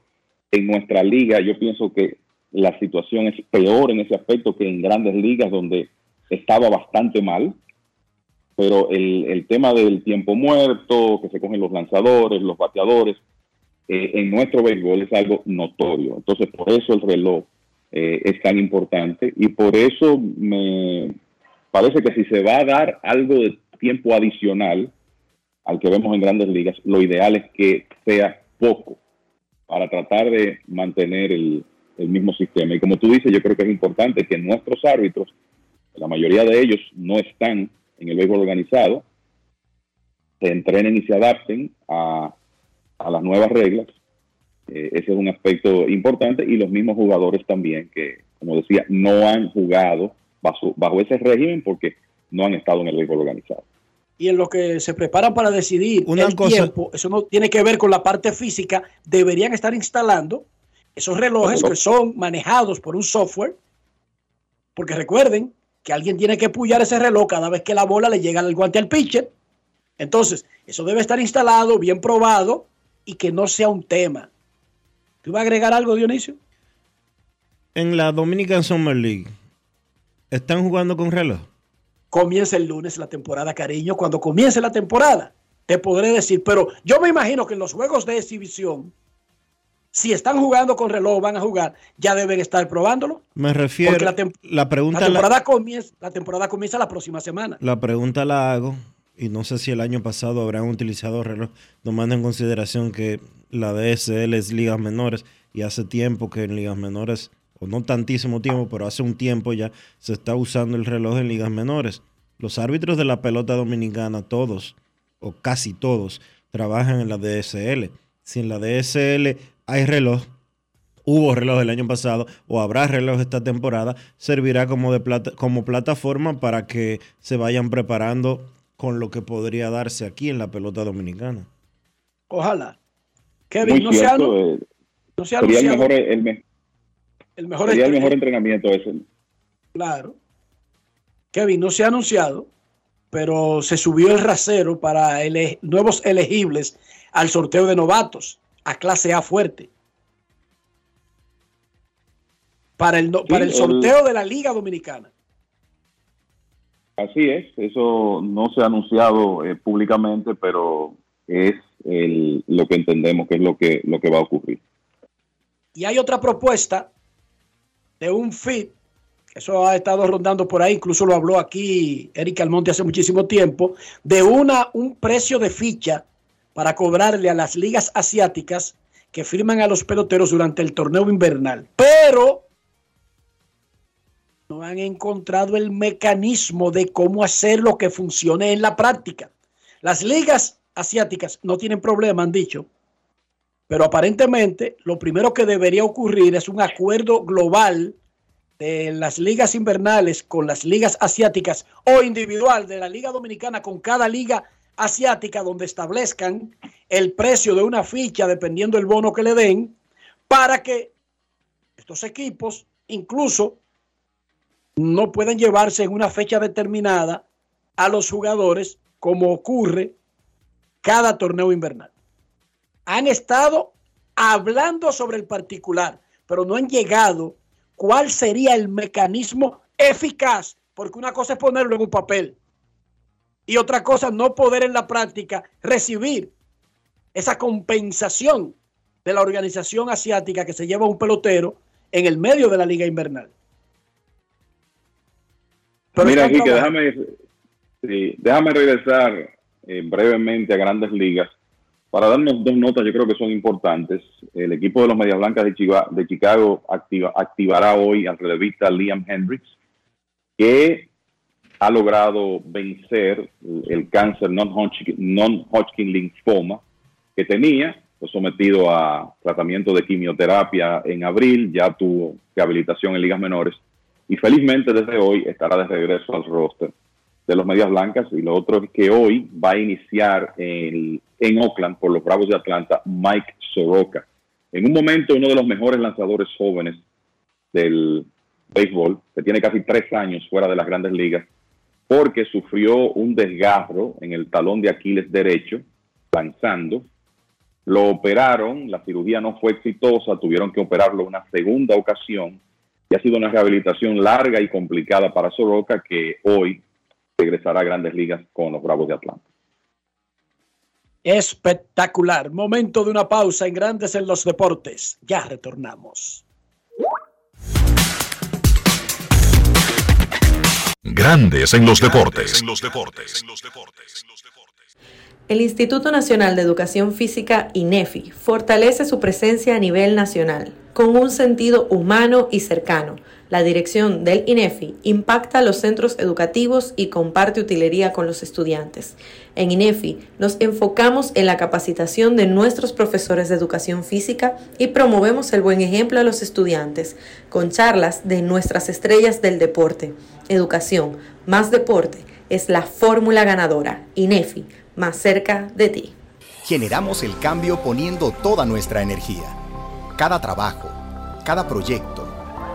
en nuestra liga, yo pienso que la situación es peor en ese aspecto que en grandes ligas donde estaba bastante mal pero el, el, tema del tiempo muerto, que se cogen los lanzadores, los bateadores, eh, en nuestro béisbol es algo notorio. Entonces, por eso el reloj eh, es tan importante y por eso me parece que si se va a dar algo de tiempo adicional al que vemos en grandes ligas, lo ideal es que sea poco para tratar de mantener el, el mismo sistema. Y como tú dices, yo creo que es importante que nuestros árbitros, la mayoría de ellos no están en el béisbol organizado, se entrenen y se adapten a, las nuevas reglas. Eh, ese es un aspecto importante y los mismos jugadores también que, como decía, no han jugado bajo, bajo ese régimen porque no han estado en el béisbol organizado. Y en lo que se preparan para decidir el tiempo, eso no tiene que ver con la parte física, deberían estar instalando esos relojes que son manejados por un software, porque recuerden, que alguien tiene que pullar ese reloj cada vez que la bola le llega al guante al pitcher. Entonces, eso debe estar instalado, bien probado y que no sea un tema. ¿Tú vas a agregar algo, Dionisio? En la Dominican Summer League, ¿están jugando con reloj? Comienza el lunes la temporada, cariño. Cuando comience la temporada, te podré decir, pero yo me imagino que en los juegos de exhibición si están jugando con reloj, van a jugar, ya deben estar probándolo. Me refiero. Porque la, pregunta la temporada, comienza, la temporada comienza la próxima semana. La pregunta la hago, y no sé si el año pasado habrán utilizado reloj, tomando en consideración que la DSL es ligas menores, y hace tiempo que en ligas menores, o no tantísimo tiempo, pero hace un tiempo ya se está usando el reloj en ligas menores. Los árbitros de la pelota dominicana, todos, o casi todos, trabajan en la DSL. Si en la DSL hay reloj, hubo reloj el año pasado o habrá reloj esta temporada, servirá como, de plata, como plataforma para que se vayan preparando con lo que podría darse aquí en la pelota dominicana. Ojalá. Kevin, no, se ha, eh, no se ha sería el anunciado- mejor, el, me- el mejor sería el mejor entrenamiento ese. Claro. Kevin, no se ha anunciado, pero se subió el rasero para ele- nuevos elegibles al sorteo de novatos, a clase A fuerte. Para el, para el el- sorteo de la Liga Dominicana. Así es, eso no se ha anunciado eh, públicamente, pero es el- lo que entendemos que es lo que, lo que va a ocurrir. Y hay otra propuesta de un FIT, eso ha estado rondando por ahí, incluso lo habló aquí Eric Almonte hace muchísimo tiempo, de una, un precio de ficha para cobrarle a las ligas asiáticas que firman a los peloteros durante el torneo invernal. Pero no han encontrado el mecanismo de cómo hacer lo que funcione en la práctica. Las ligas asiáticas no tienen problema, han dicho, pero aparentemente lo primero que debería ocurrir es un acuerdo global de las ligas invernales con las ligas asiáticas o individual de la Liga Dominicana con cada liga asiática donde establezcan el precio de una ficha dependiendo del bono que le den para que estos equipos incluso no puedan llevarse en una fecha determinada a los jugadores como ocurre cada torneo invernal. Han estado hablando sobre el particular, pero no han llegado cuál sería el mecanismo eficaz, porque una cosa es ponerlo en un papel y otra cosa no poder en la práctica recibir esa compensación de la organización asiática que se lleva un pelotero en el medio de la liga invernal. Pero Mira, trabajando. déjame, sí, déjame regresar eh, brevemente a Grandes Ligas para darnos dos notas, yo creo que son importantes. El equipo de los Medias Blancas de, Chiva- de Chicago activa- activará hoy al relevista Liam Hendricks, que ha logrado vencer el cáncer non-Hodgkin non-Hodgkin linfoma que tenía, fue sometido a tratamiento de quimioterapia en abril, ya tuvo rehabilitación en ligas menores y felizmente desde hoy estará de regreso al roster de los Medias Blancas y lo otro es que hoy va a iniciar el- en Oakland por los Bravos de Atlanta Mike Soroka. En un momento uno de los mejores lanzadores jóvenes del béisbol, que tiene casi tres años fuera de las grandes ligas, porque sufrió un desgarro en el talón de Aquiles derecho, lanzando. Lo operaron, la cirugía no fue exitosa, tuvieron que operarlo una segunda ocasión y ha sido una rehabilitación larga y complicada para Soroka que hoy regresará a grandes ligas con los Bravos de Atlanta. Espectacular. Momento de una pausa en Grandes en los Deportes. Ya retornamos. Grandes en los deportes. El Instituto Nacional de Educación Física, INEFI, fortalece su presencia a nivel nacional con un sentido humano y cercano. La dirección del INEFI impacta los centros educativos y comparte utilería con los estudiantes. En INEFI nos enfocamos en la capacitación de nuestros profesores de educación física y promovemos el buen ejemplo a los estudiantes con charlas de nuestras estrellas del deporte. Educación más deporte es la fórmula ganadora. INEFI, más cerca de ti. Generamos el cambio poniendo toda nuestra energía. Cada trabajo, cada proyecto,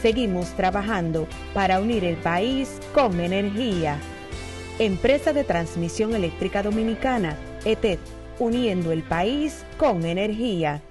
Seguimos trabajando para unir el país con energía. Empresa de Transmisión Eléctrica Dominicana, ETED, uniendo el país con energía.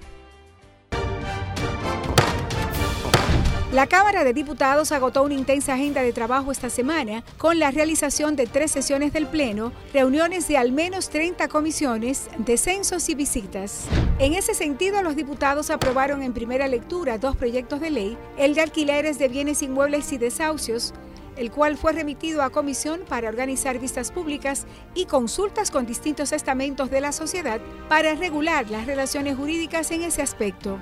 La Cámara de Diputados agotó una intensa agenda de trabajo esta semana con la realización de tres sesiones del Pleno, reuniones de al menos 30 comisiones, descensos y visitas. En ese sentido, los diputados aprobaron en primera lectura dos proyectos de ley, el de alquileres de bienes inmuebles y desahucios, el cual fue remitido a comisión para organizar vistas públicas y consultas con distintos estamentos de la sociedad para regular las relaciones jurídicas en ese aspecto.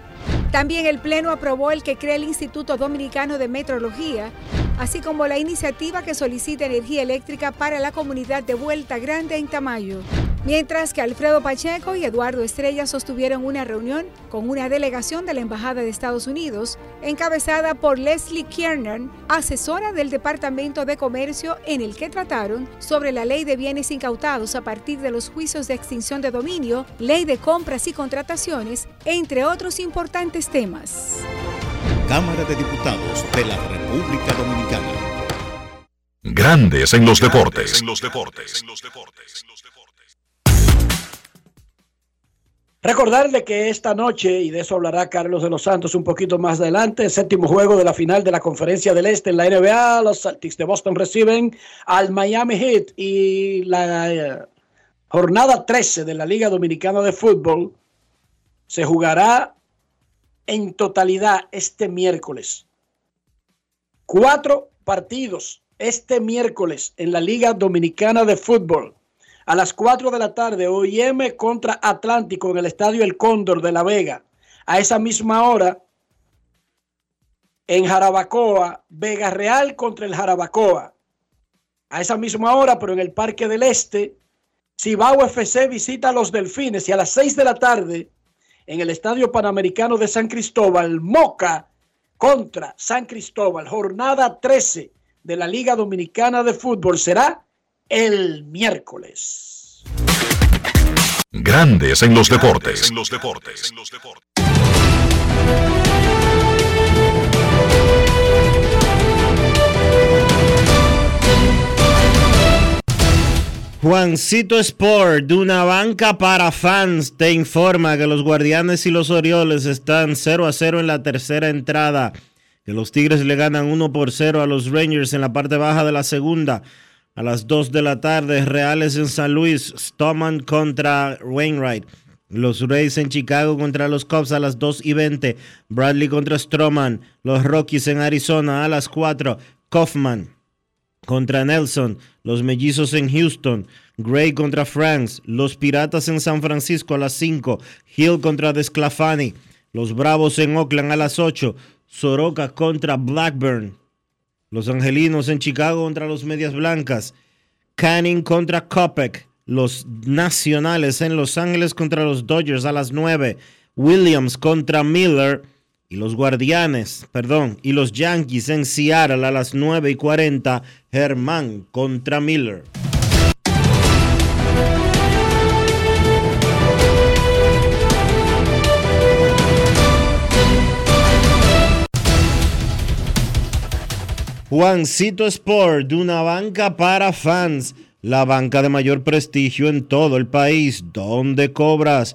También el Pleno aprobó el que crea el Instituto Dominicano de Metrología, así como la iniciativa que solicita energía eléctrica para la comunidad de Vuelta Grande en Tamayo. Mientras que Alfredo Pacheco y Eduardo Estrella sostuvieron una reunión con una delegación de la Embajada de Estados Unidos, encabezada por Leslie Kiernan, asesora del Departamento de Comercio, en el que trataron sobre la ley de bienes incautados a partir de los juicios de extinción de dominio, ley de compras y contrataciones, entre otros importantes temas. Cámara de Diputados de la República Dominicana. Grandes en los deportes. En los deportes. Recordarle que esta noche, y de eso hablará Carlos de los Santos un poquito más adelante, séptimo juego de la final de la Conferencia del Este en la NBA, los Celtics de Boston reciben al Miami Heat y la eh, jornada 13 de la Liga Dominicana de Fútbol se jugará en totalidad este miércoles. Cuatro partidos este miércoles en la Liga Dominicana de Fútbol a las 4 de la tarde, OIM contra Atlántico en el Estadio El Cóndor de La Vega. A esa misma hora, en Jarabacoa, Vega Real contra el Jarabacoa. A esa misma hora, pero en el Parque del Este, Cibao FC visita a los Delfines y a las 6 de la tarde, en el Estadio Panamericano de San Cristóbal, Moca contra San Cristóbal, jornada 13 de la Liga Dominicana de Fútbol será el miércoles. Grandes en los deportes. En los deportes. Juancito Sport, de una banca para fans, te informa que los Guardianes y los Orioles están 0 a 0 en la tercera entrada, que los Tigres le ganan 1 por 0 a los Rangers en la parte baja de la segunda. A las 2 de la tarde, Reales en San Luis, Stoman contra Wainwright. Los Rays en Chicago contra los Cubs a las 2 y 20. Bradley contra Stroman. Los Rockies en Arizona a las 4. Kaufman contra Nelson. Los Mellizos en Houston. Gray contra Franks. Los Piratas en San Francisco a las 5. Hill contra Desclafani. Los Bravos en Oakland a las 8. Soroka contra Blackburn. Los Angelinos en Chicago contra los Medias Blancas. Canning contra Kopek. Los Nacionales en Los Ángeles contra los Dodgers a las 9. Williams contra Miller. Y los Guardianes, perdón, y los Yankees en Seattle a las 9 y 40. Germán contra Miller. Juancito Sport, de una banca para fans, la banca de mayor prestigio en todo el país, donde cobras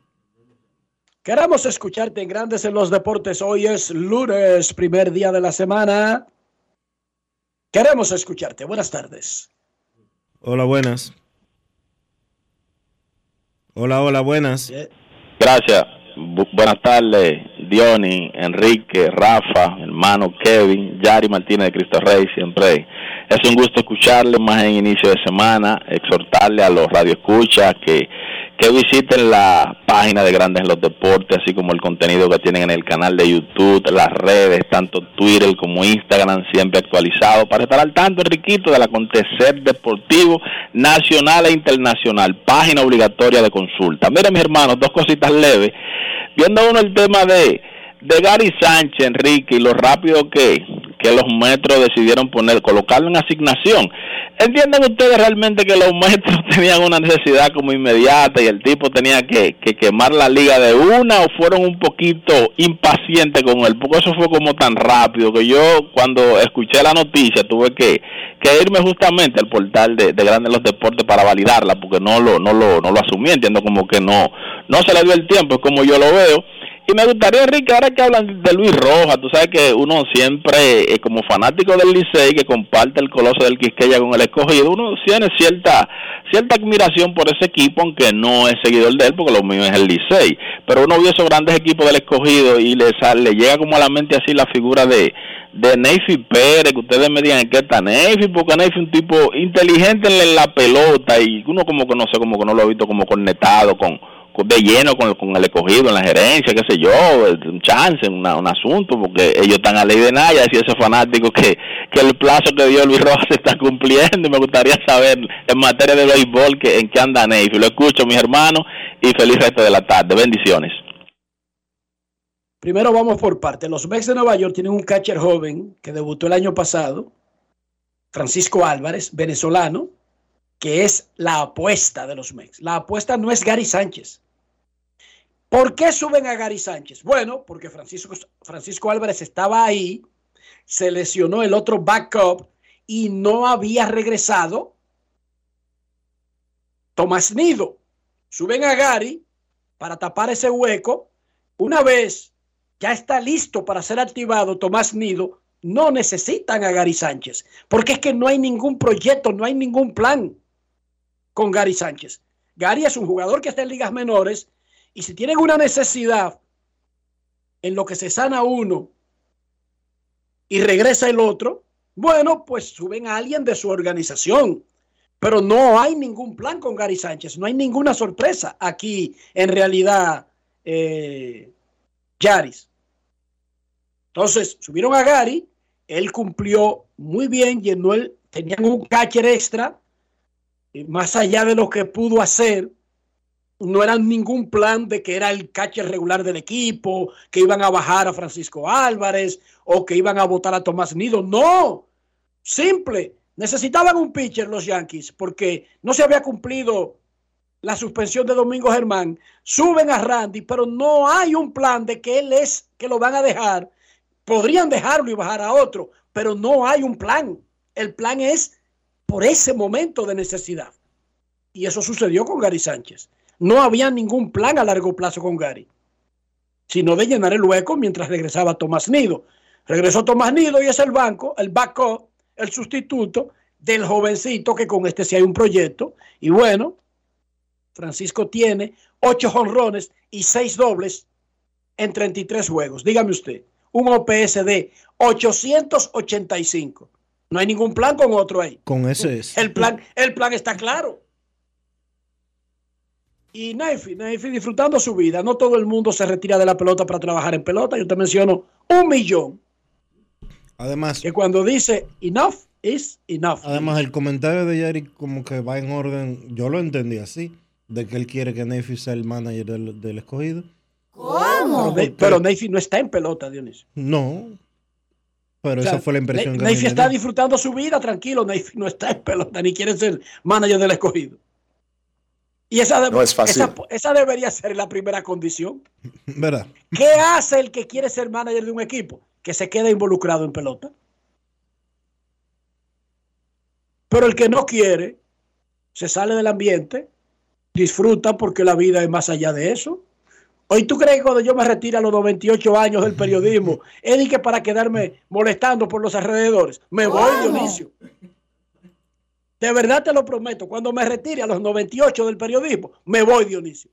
Queremos escucharte en Grandes en los Deportes. Hoy es lunes, primer día de la semana. Queremos escucharte. Buenas tardes. Hola, buenas. Hola, hola, buenas. Gracias. Bu- buenas tardes, Diony, Enrique, Rafa, hermano Kevin, Yari Martínez de Cristo Rey, siempre es un gusto escucharle más en inicio de semana, exhortarle a los radioescuchas que, que visiten la página de Grandes en los Deportes, así como el contenido que tienen en el canal de YouTube, las redes, tanto Twitter como Instagram, siempre actualizado, para estar al tanto, Enriquito, del acontecer deportivo nacional e internacional, página obligatoria de consulta. Mira, mis hermanos, dos cositas leves. Viendo uno el tema de, de Gary Sánchez, Enrique, y lo rápido que, que los metros decidieron poner, colocarlo en asignación. ¿Entienden ustedes realmente que los metros tenían una necesidad como inmediata y el tipo tenía que, que quemar la liga de una o fueron un poquito impacientes con él? Porque eso fue como tan rápido que yo cuando escuché la noticia tuve que, que irme justamente al portal de, de Grandes los Deportes para validarla porque no lo, no lo, no lo asumí, entiendo como que no, no se le dio el tiempo, es como yo lo veo. Y me gustaría, Enrique, ahora que hablan de Luis Rojas, tú sabes que uno siempre, eh, como fanático del Licey, que comparte el coloso del Quisqueya con el escogido, uno tiene cierta cierta admiración por ese equipo, aunque no es seguidor de él, porque lo mío es el Licey. Pero uno vio esos grandes equipos del escogido y le, le llega como a la mente así la figura de, de Neyfi Pérez, que ustedes me digan que está Neyfi, porque Neyfi es un tipo inteligente en la pelota y uno como que no sé, como que no lo ha visto como conectado con, con- de lleno con, con el escogido en la gerencia, qué sé yo, un chance, una- un asunto, porque ellos están a ley de nada, y así ese fanático que, que el plazo que dio Luis Rojas se está cumpliendo, y me gustaría saber en materia de béisbol que, en qué anda Neyfi. Lo escucho, mis hermanos, y feliz resto de la tarde. Bendiciones. Primero vamos por parte. Los Mets de Nueva York tienen un catcher joven que debutó el año pasado, Francisco Álvarez, venezolano, que es la apuesta de los Mets. La apuesta no es Gary Sánchez. ¿Por qué suben a Gary Sánchez? Bueno, porque Francisco, Francisco Álvarez estaba ahí, se lesionó el otro backup y no había regresado Tomás Nido. Suben a Gary para tapar ese hueco. Una vez ya está listo para ser activado Tomás Nido, no necesitan a Gary Sánchez, porque es que no hay ningún proyecto, no hay ningún plan con Gary Sánchez. Gary es un jugador que está en ligas menores y si tienen una necesidad en lo que se sana uno y regresa el otro, bueno, pues suben a alguien de su organización. Pero no hay ningún plan con Gary Sánchez, no hay ninguna sorpresa aquí en realidad, eh, Yaris. Entonces, subieron a Gary, él cumplió muy bien, llenó el, tenían un catcher extra, más allá de lo que pudo hacer, no era ningún plan de que era el catcher regular del equipo, que iban a bajar a Francisco Álvarez o que iban a votar a Tomás Nido. No, simple. Necesitaban un pitcher los Yankees porque no se había cumplido la suspensión de Domingo Germán. Suben a Randy, pero no hay un plan de que él es que lo van a dejar. Podrían dejarlo y bajar a otro, pero no hay un plan. El plan es por ese momento de necesidad. Y eso sucedió con Gary Sánchez. No había ningún plan a largo plazo con Gary, sino de llenar el hueco mientras regresaba Tomás Nido. Regresó Tomás Nido y es el banco, el backup, el sustituto del jovencito que con este sí hay un proyecto. Y bueno, Francisco tiene ocho jonrones y seis dobles en 33 juegos. Dígame usted, un OPS de 885. No hay ningún plan con otro ahí. Con ese es. El plan, el plan está claro. Y Naifi, Naifi disfrutando su vida. No todo el mundo se retira de la pelota para trabajar en pelota. Yo te menciono un millón. Además, que cuando dice enough is enough. Además, el comentario de Jerry como que va en orden, yo lo entendí así, de que él quiere que Neyfi sea el manager del, del escogido. Pero, Ne- pero Neyfi no está en pelota, Dionisio. No, pero O sea, esa fue la impresión que Neyfi me está dio. disfrutando su vida, tranquilo. Neyfi no está en pelota, ni quiere ser manager del escogido. Y esa, de- No es fácil. esa, esa debería ser la primera condición. ¿Verdad? ¿Qué hace el que quiere ser manager de un equipo? Que se quede involucrado en pelota. Pero el que no quiere, se sale del ambiente, disfruta porque la vida es más allá de eso. Hoy tú crees que cuando yo me retire a los 98 años del periodismo, es que para quedarme molestando por los alrededores. Me voy, Dionisio. De verdad te lo prometo. Cuando me retire a los 98 del periodismo, me voy, Dionisio.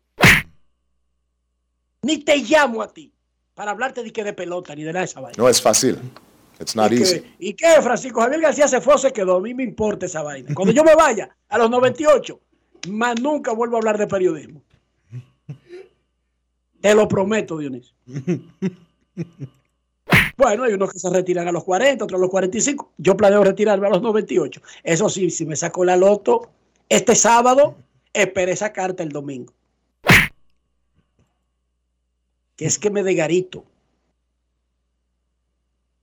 Ni te llamo a ti para hablarte de que de pelota ni de nada de esa vaina. No es fácil. It's not ¿Y easy. qué, ¿Y qué, Francisco Javier García se fue se quedó? A mí me importa esa vaina. Cuando yo me vaya a los 98, más nunca vuelvo a hablar de periodismo. Te lo prometo, Dionisio. Bueno, hay unos que se retiran a los 40, otros a los 45. Yo planeo retirarme a los 98. Eso sí, si me saco la loto este sábado, esperé esa carta el domingo. Que es que me de garito.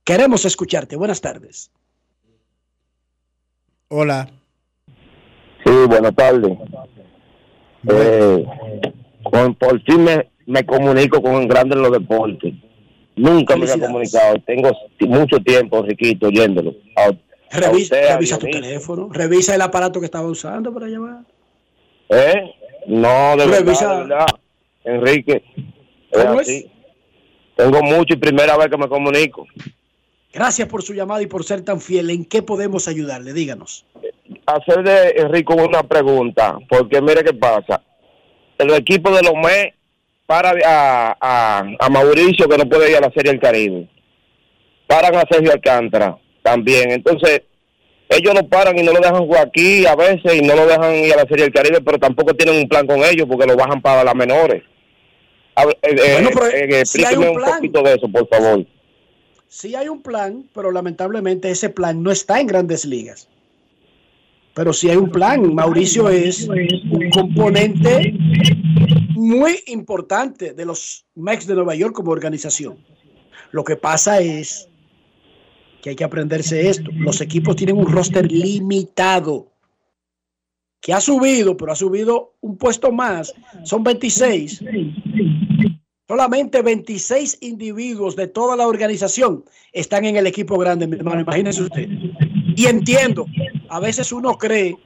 Queremos escucharte. Buenas tardes. Hola. Sí, buenas tardes. Eh, con, por fin me, me comunico con el grande en los deportes. Nunca me había comunicado. Tengo mucho tiempo, Riquito, oyéndolo. A- a Revisa, a tu teléfono. Revisa el aparato que estaba usando para llamar. ¿Eh? No, de Revisa- verdad, de verdad. Enrique, ¿Cómo es? así. Tengo mucho y primera vez que me comunico. Gracias por su llamada y por ser tan fiel. ¿En qué podemos ayudarle? Díganos. hacerle Enrico una pregunta, porque mire qué pasa. El equipo de Lomé para a, a, a Mauricio que no puede ir a la Serie del Caribe. Paran a Sergio Alcántara también. Entonces, ellos lo paran y no lo dejan jugar aquí a veces y no lo dejan ir a la Serie del Caribe, pero tampoco tienen un plan con ellos porque lo bajan para las menores. A eh, eh, Bueno, pero eh, si hay un plan. poquito de eso, por favor. Sí hay un plan, pero lamentablemente ese plan no está en grandes ligas. Pero sí hay un plan. Mauricio es un componente muy importante de los Mex de Nueva York como organización. Lo que pasa es que hay que aprenderse esto. Los equipos tienen un roster limitado que ha subido, pero ha subido un puesto más. Son 26. Solamente 26 individuos de toda la organización están en el equipo grande, mi hermano. Imagínense usted. Y entiendo, a veces uno cree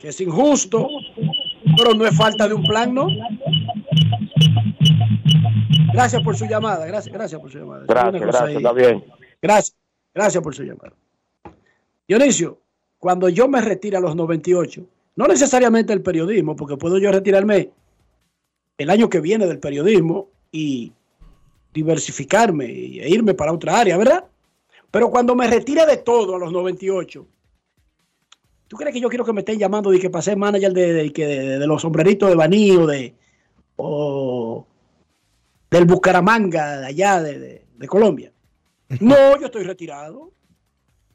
que es injusto, pero no es falta de un plan, ¿no? Gracias por su llamada, gracias, gracias por su llamada. Gracias, gracias, ahí. está bien. Gracias, gracias por su llamada. Dionisio, cuando yo me retire a los 98, no necesariamente el periodismo, porque puedo yo retirarme el año que viene del periodismo y diversificarme e irme para otra área, ¿verdad? Pero cuando me retire de todo a los 98, ¿tú crees que yo quiero que me estén llamando y que pasé manager de, de- de- de los sombreritos de Baní o de o del Bucaramanga de allá de Colombia? No, yo estoy retirado.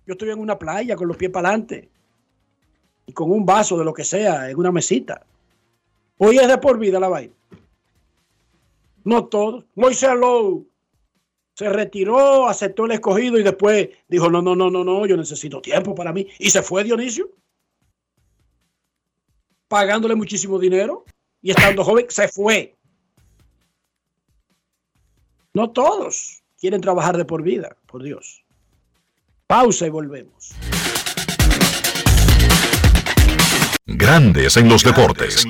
Yo estoy en una playa con los pies para adelante y con un vaso de lo que sea en una mesita. Hoy es de por vida la vaina. No todos. Moisés Lowe se retiró, aceptó el escogido y después dijo, no, no, no, no, no, yo necesito tiempo para mí. Y se fue Dionisio. Pagándole muchísimo dinero y estando joven, se fue. No todos quieren trabajar de por vida, por Dios. Pausa y volvemos. Grandes en los deportes. En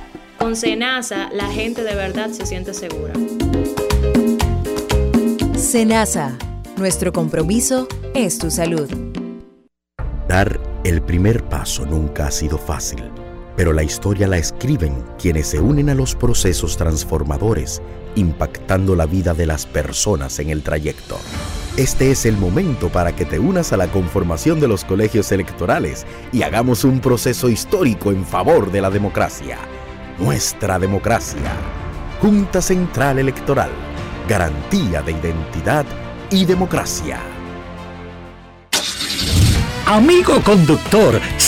Con Senasa, la gente de verdad se siente segura. Senasa, Nuestro compromiso es tu salud. Dar el primer paso nunca ha sido fácil, pero la historia la escriben quienes se unen a los procesos transformadores, impactando la vida de las personas en el trayecto. Este es el momento para que te unas a la conformación de los colegios electorales y hagamos un proceso histórico en favor de la democracia. Nuestra democracia. Junta Central Electoral. Garantía de identidad y democracia. Amigo conductor,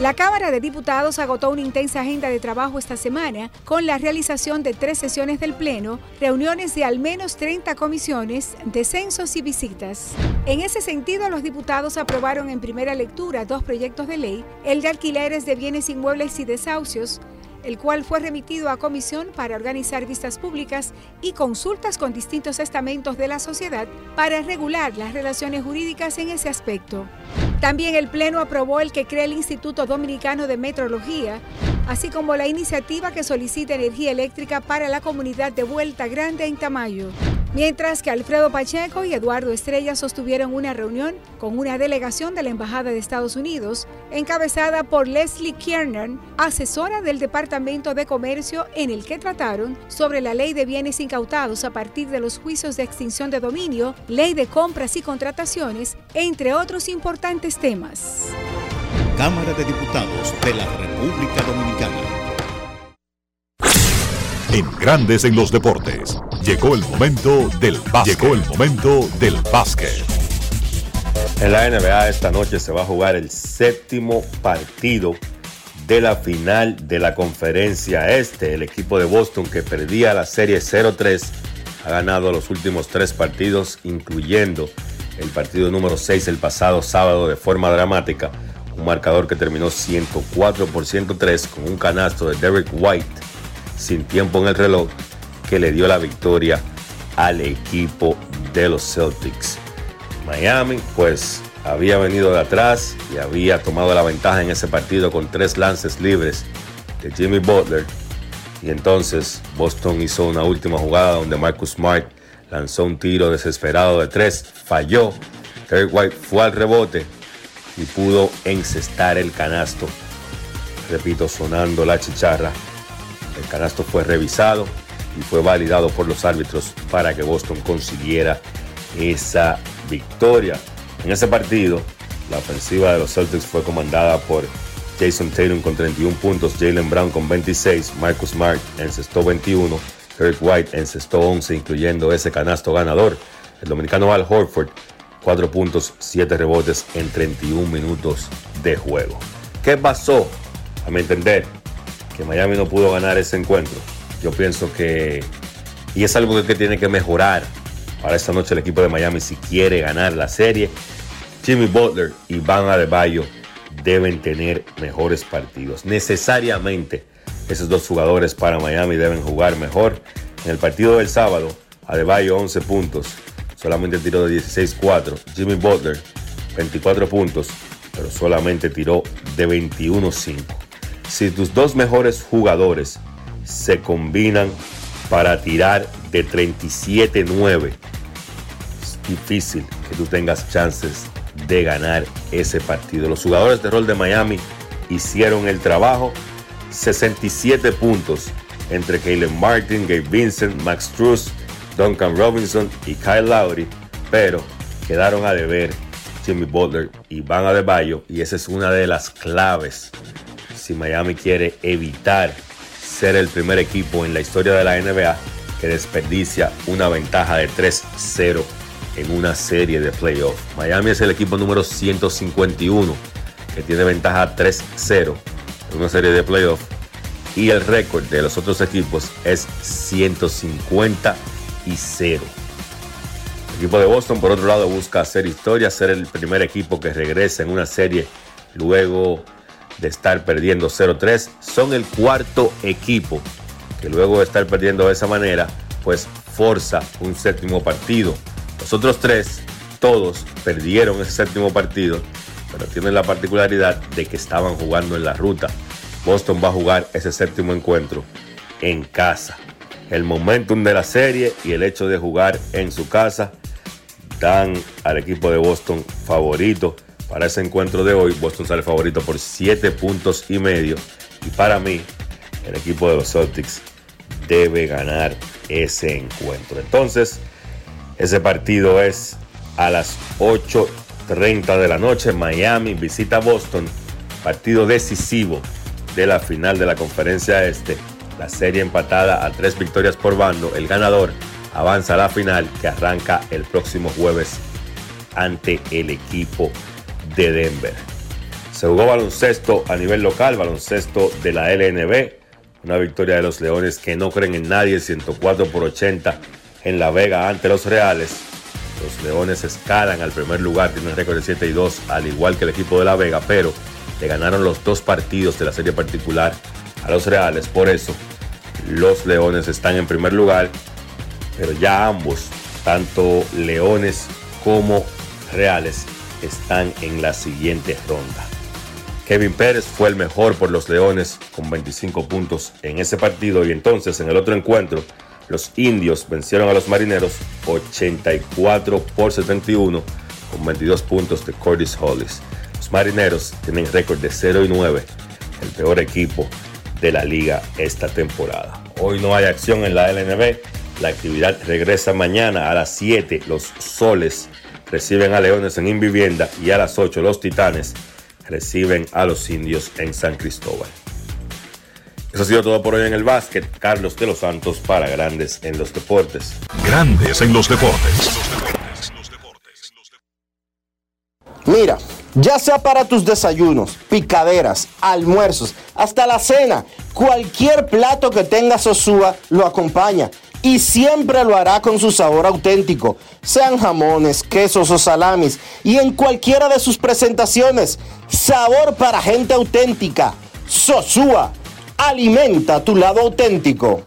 La Cámara de Diputados agotó una intensa agenda de trabajo esta semana con la realización de tres sesiones del Pleno, reuniones de al menos 30 comisiones, descensos y visitas. En ese sentido, los diputados aprobaron en primera lectura dos proyectos de ley, el de alquileres de bienes inmuebles y desahucios, el cual fue remitido a comisión para organizar vistas públicas y consultas con distintos estamentos de la sociedad para regular las relaciones jurídicas en ese aspecto. También el Pleno aprobó el que crea el Instituto Dominicano de Metrología, así como la iniciativa que solicita energía eléctrica para la comunidad de Vuelta Grande en Tamayo. Mientras que Alfredo Pacheco y Eduardo Estrella sostuvieron una reunión con una delegación de la Embajada de Estados Unidos, encabezada por Leslie Kiernan, asesora del Departamento de Comercio, en el que trataron sobre la ley de bienes incautados a partir de los juicios de extinción de dominio, ley de compras y contrataciones, entre otros importantes temas. Cámara de Diputados de la República Dominicana. En Grandes en los Deportes. Llegó el momento del básquet. Llegó el momento del básquet. En la NBA esta noche se va a jugar el séptimo partido de la final de la conferencia este. El equipo de Boston que perdía la serie 0-3 ha ganado los últimos tres partidos, incluyendo el partido número 6 el pasado sábado de forma dramática. Un marcador que terminó 104 por 103 con un canasto de Derek White sin tiempo en el reloj que le dio la victoria al equipo de los Celtics. Miami pues había venido de atrás y había tomado la ventaja en ese partido con tres lances libres de Jimmy Butler. Y entonces Boston hizo una última jugada donde Marcus Smart lanzó un tiro desesperado de tres, falló. Derek White fue al rebote y pudo encestar el canasto. Repito, sonando la chicharra. El canasto fue revisado y fue validado por los árbitros para que Boston consiguiera esa victoria. En ese partido, la ofensiva de los Celtics fue comandada por Jason Tatum con 31 puntos, Jalen Brown con 26, Marcus Smart encestó 21, Eric White encestó 11, incluyendo ese canasto ganador. El dominicano Al Horford, 4 puntos, 7 rebotes en 31 minutos de juego. ¿Qué pasó? A mi entender, que Miami no pudo ganar ese encuentro. Yo pienso que, y es algo que tiene que mejorar para esta noche el equipo de Miami si quiere ganar la serie. Jimmy Butler y Van Adebayo deben tener mejores partidos. Necesariamente esos dos jugadores para Miami deben jugar mejor. En el partido del sábado, Adebayo 11 puntos, solamente tiró de 16-4. Jimmy Butler 24 puntos, pero solamente tiró de 21-5. Si tus dos mejores jugadores se combinan para tirar de 37-9, es difícil que tú tengas chances de ganar ese partido. Los jugadores de rol de Miami hicieron el trabajo. 67 puntos entre Caleb Martin, Gabe Vincent, Max Truss, Duncan Robinson y Kyle Lowry, pero quedaron a deber Jimmy Butler y Van Adebayo y esa es una de las claves si Miami quiere evitar ser el primer equipo en la historia de la NBA que desperdicia una ventaja de 3-0 en una serie de playoffs. Miami es el equipo número 151 que tiene ventaja 3-0 en una serie de playoffs y el récord de los otros equipos es 150 y 0. El equipo de Boston, por otro lado, busca hacer historia, ser el primer equipo que regrese en una serie luego de estar perdiendo 0-3. Son el cuarto equipo que luego de estar perdiendo de esa manera, pues forza un séptimo partido. Los otros tres, todos perdieron ese séptimo partido, pero tienen la particularidad de que estaban jugando en la ruta. Boston va a jugar ese séptimo encuentro en casa. El momentum de la serie y el hecho de jugar en su casa dan al equipo de Boston favorito para ese encuentro de hoy. Boston sale favorito por 7 puntos y medio. Y para mí, el equipo de los Celtics debe ganar ese encuentro. Entonces, ese partido es a las 8.30 de la noche. Miami visita Boston. Partido decisivo de la final de la conferencia este. La serie empatada a tres victorias por bando. El ganador avanza a la final que arranca el próximo jueves ante el equipo de Denver. Se jugó baloncesto a nivel local, baloncesto de la LNB. Una victoria de los Leones que no creen en nadie, 104 por 80 en La Vega ante los Reales. Los Leones escalan al primer lugar, tienen récord de 7 y 2, al igual que el equipo de La Vega, pero le ganaron los dos partidos de la serie particular a los Reales. Por eso, los Leones están en primer lugar, pero ya ambos, tanto Leones como Reales, están en la siguiente ronda. Kevin Pérez fue el mejor por los Leones con 25 puntos en ese partido y entonces en el otro encuentro los indios vencieron a los marineros 84 por 71 con 22 puntos de Curtis Hollis. Los marineros tienen récord de 0 y 9, el peor equipo de la liga esta temporada. Hoy no hay acción en la LNB, la actividad regresa mañana a las 7. Los soles reciben a Leones en Invivienda y a las 8 los Titanes reciben a los indios en San Cristóbal. Eso ha sido todo por hoy en el básquet. Carlos de los Santos para Grandes en los Deportes. Grandes en los Deportes. Mira, ya sea para tus desayunos, picaderas, almuerzos, hasta la cena, cualquier plato que tenga Sosúa lo acompaña y siempre lo hará con su sabor auténtico, sean jamones, quesos o salamis y en cualquiera de sus presentaciones. Sabor para gente auténtica. Sosúa, alimenta tu lado auténtico.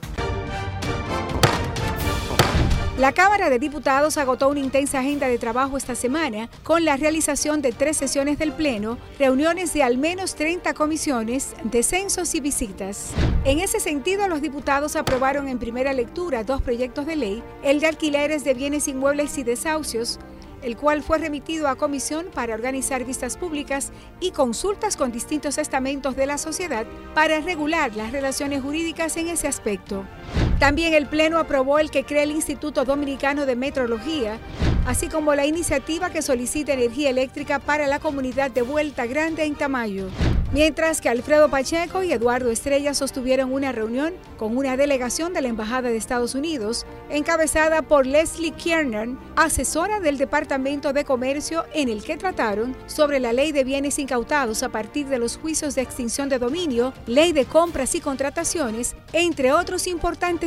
La Cámara de Diputados agotó una intensa agenda de trabajo esta semana con la realización de tres sesiones del Pleno, reuniones de al menos 30 comisiones, descensos y visitas. En ese sentido, los diputados aprobaron en primera lectura dos proyectos de ley, el de alquileres de bienes inmuebles y desahucios, el cual fue remitido a comisión para organizar vistas públicas y consultas con distintos estamentos de la sociedad para regular las relaciones jurídicas en ese aspecto. También el Pleno aprobó el que crea el Instituto Dominicano de Metrología, así como la iniciativa que solicita energía eléctrica para la comunidad de Vuelta Grande en Tamayo. Mientras que Alfredo Pacheco y Eduardo Estrella sostuvieron una reunión con una delegación de la Embajada de Estados Unidos, encabezada por Leslie Kiernan, asesora del Departamento de Comercio, en el que trataron sobre la ley de bienes incautados a partir de los juicios de extinción de dominio, ley de compras y contrataciones, entre otros importantes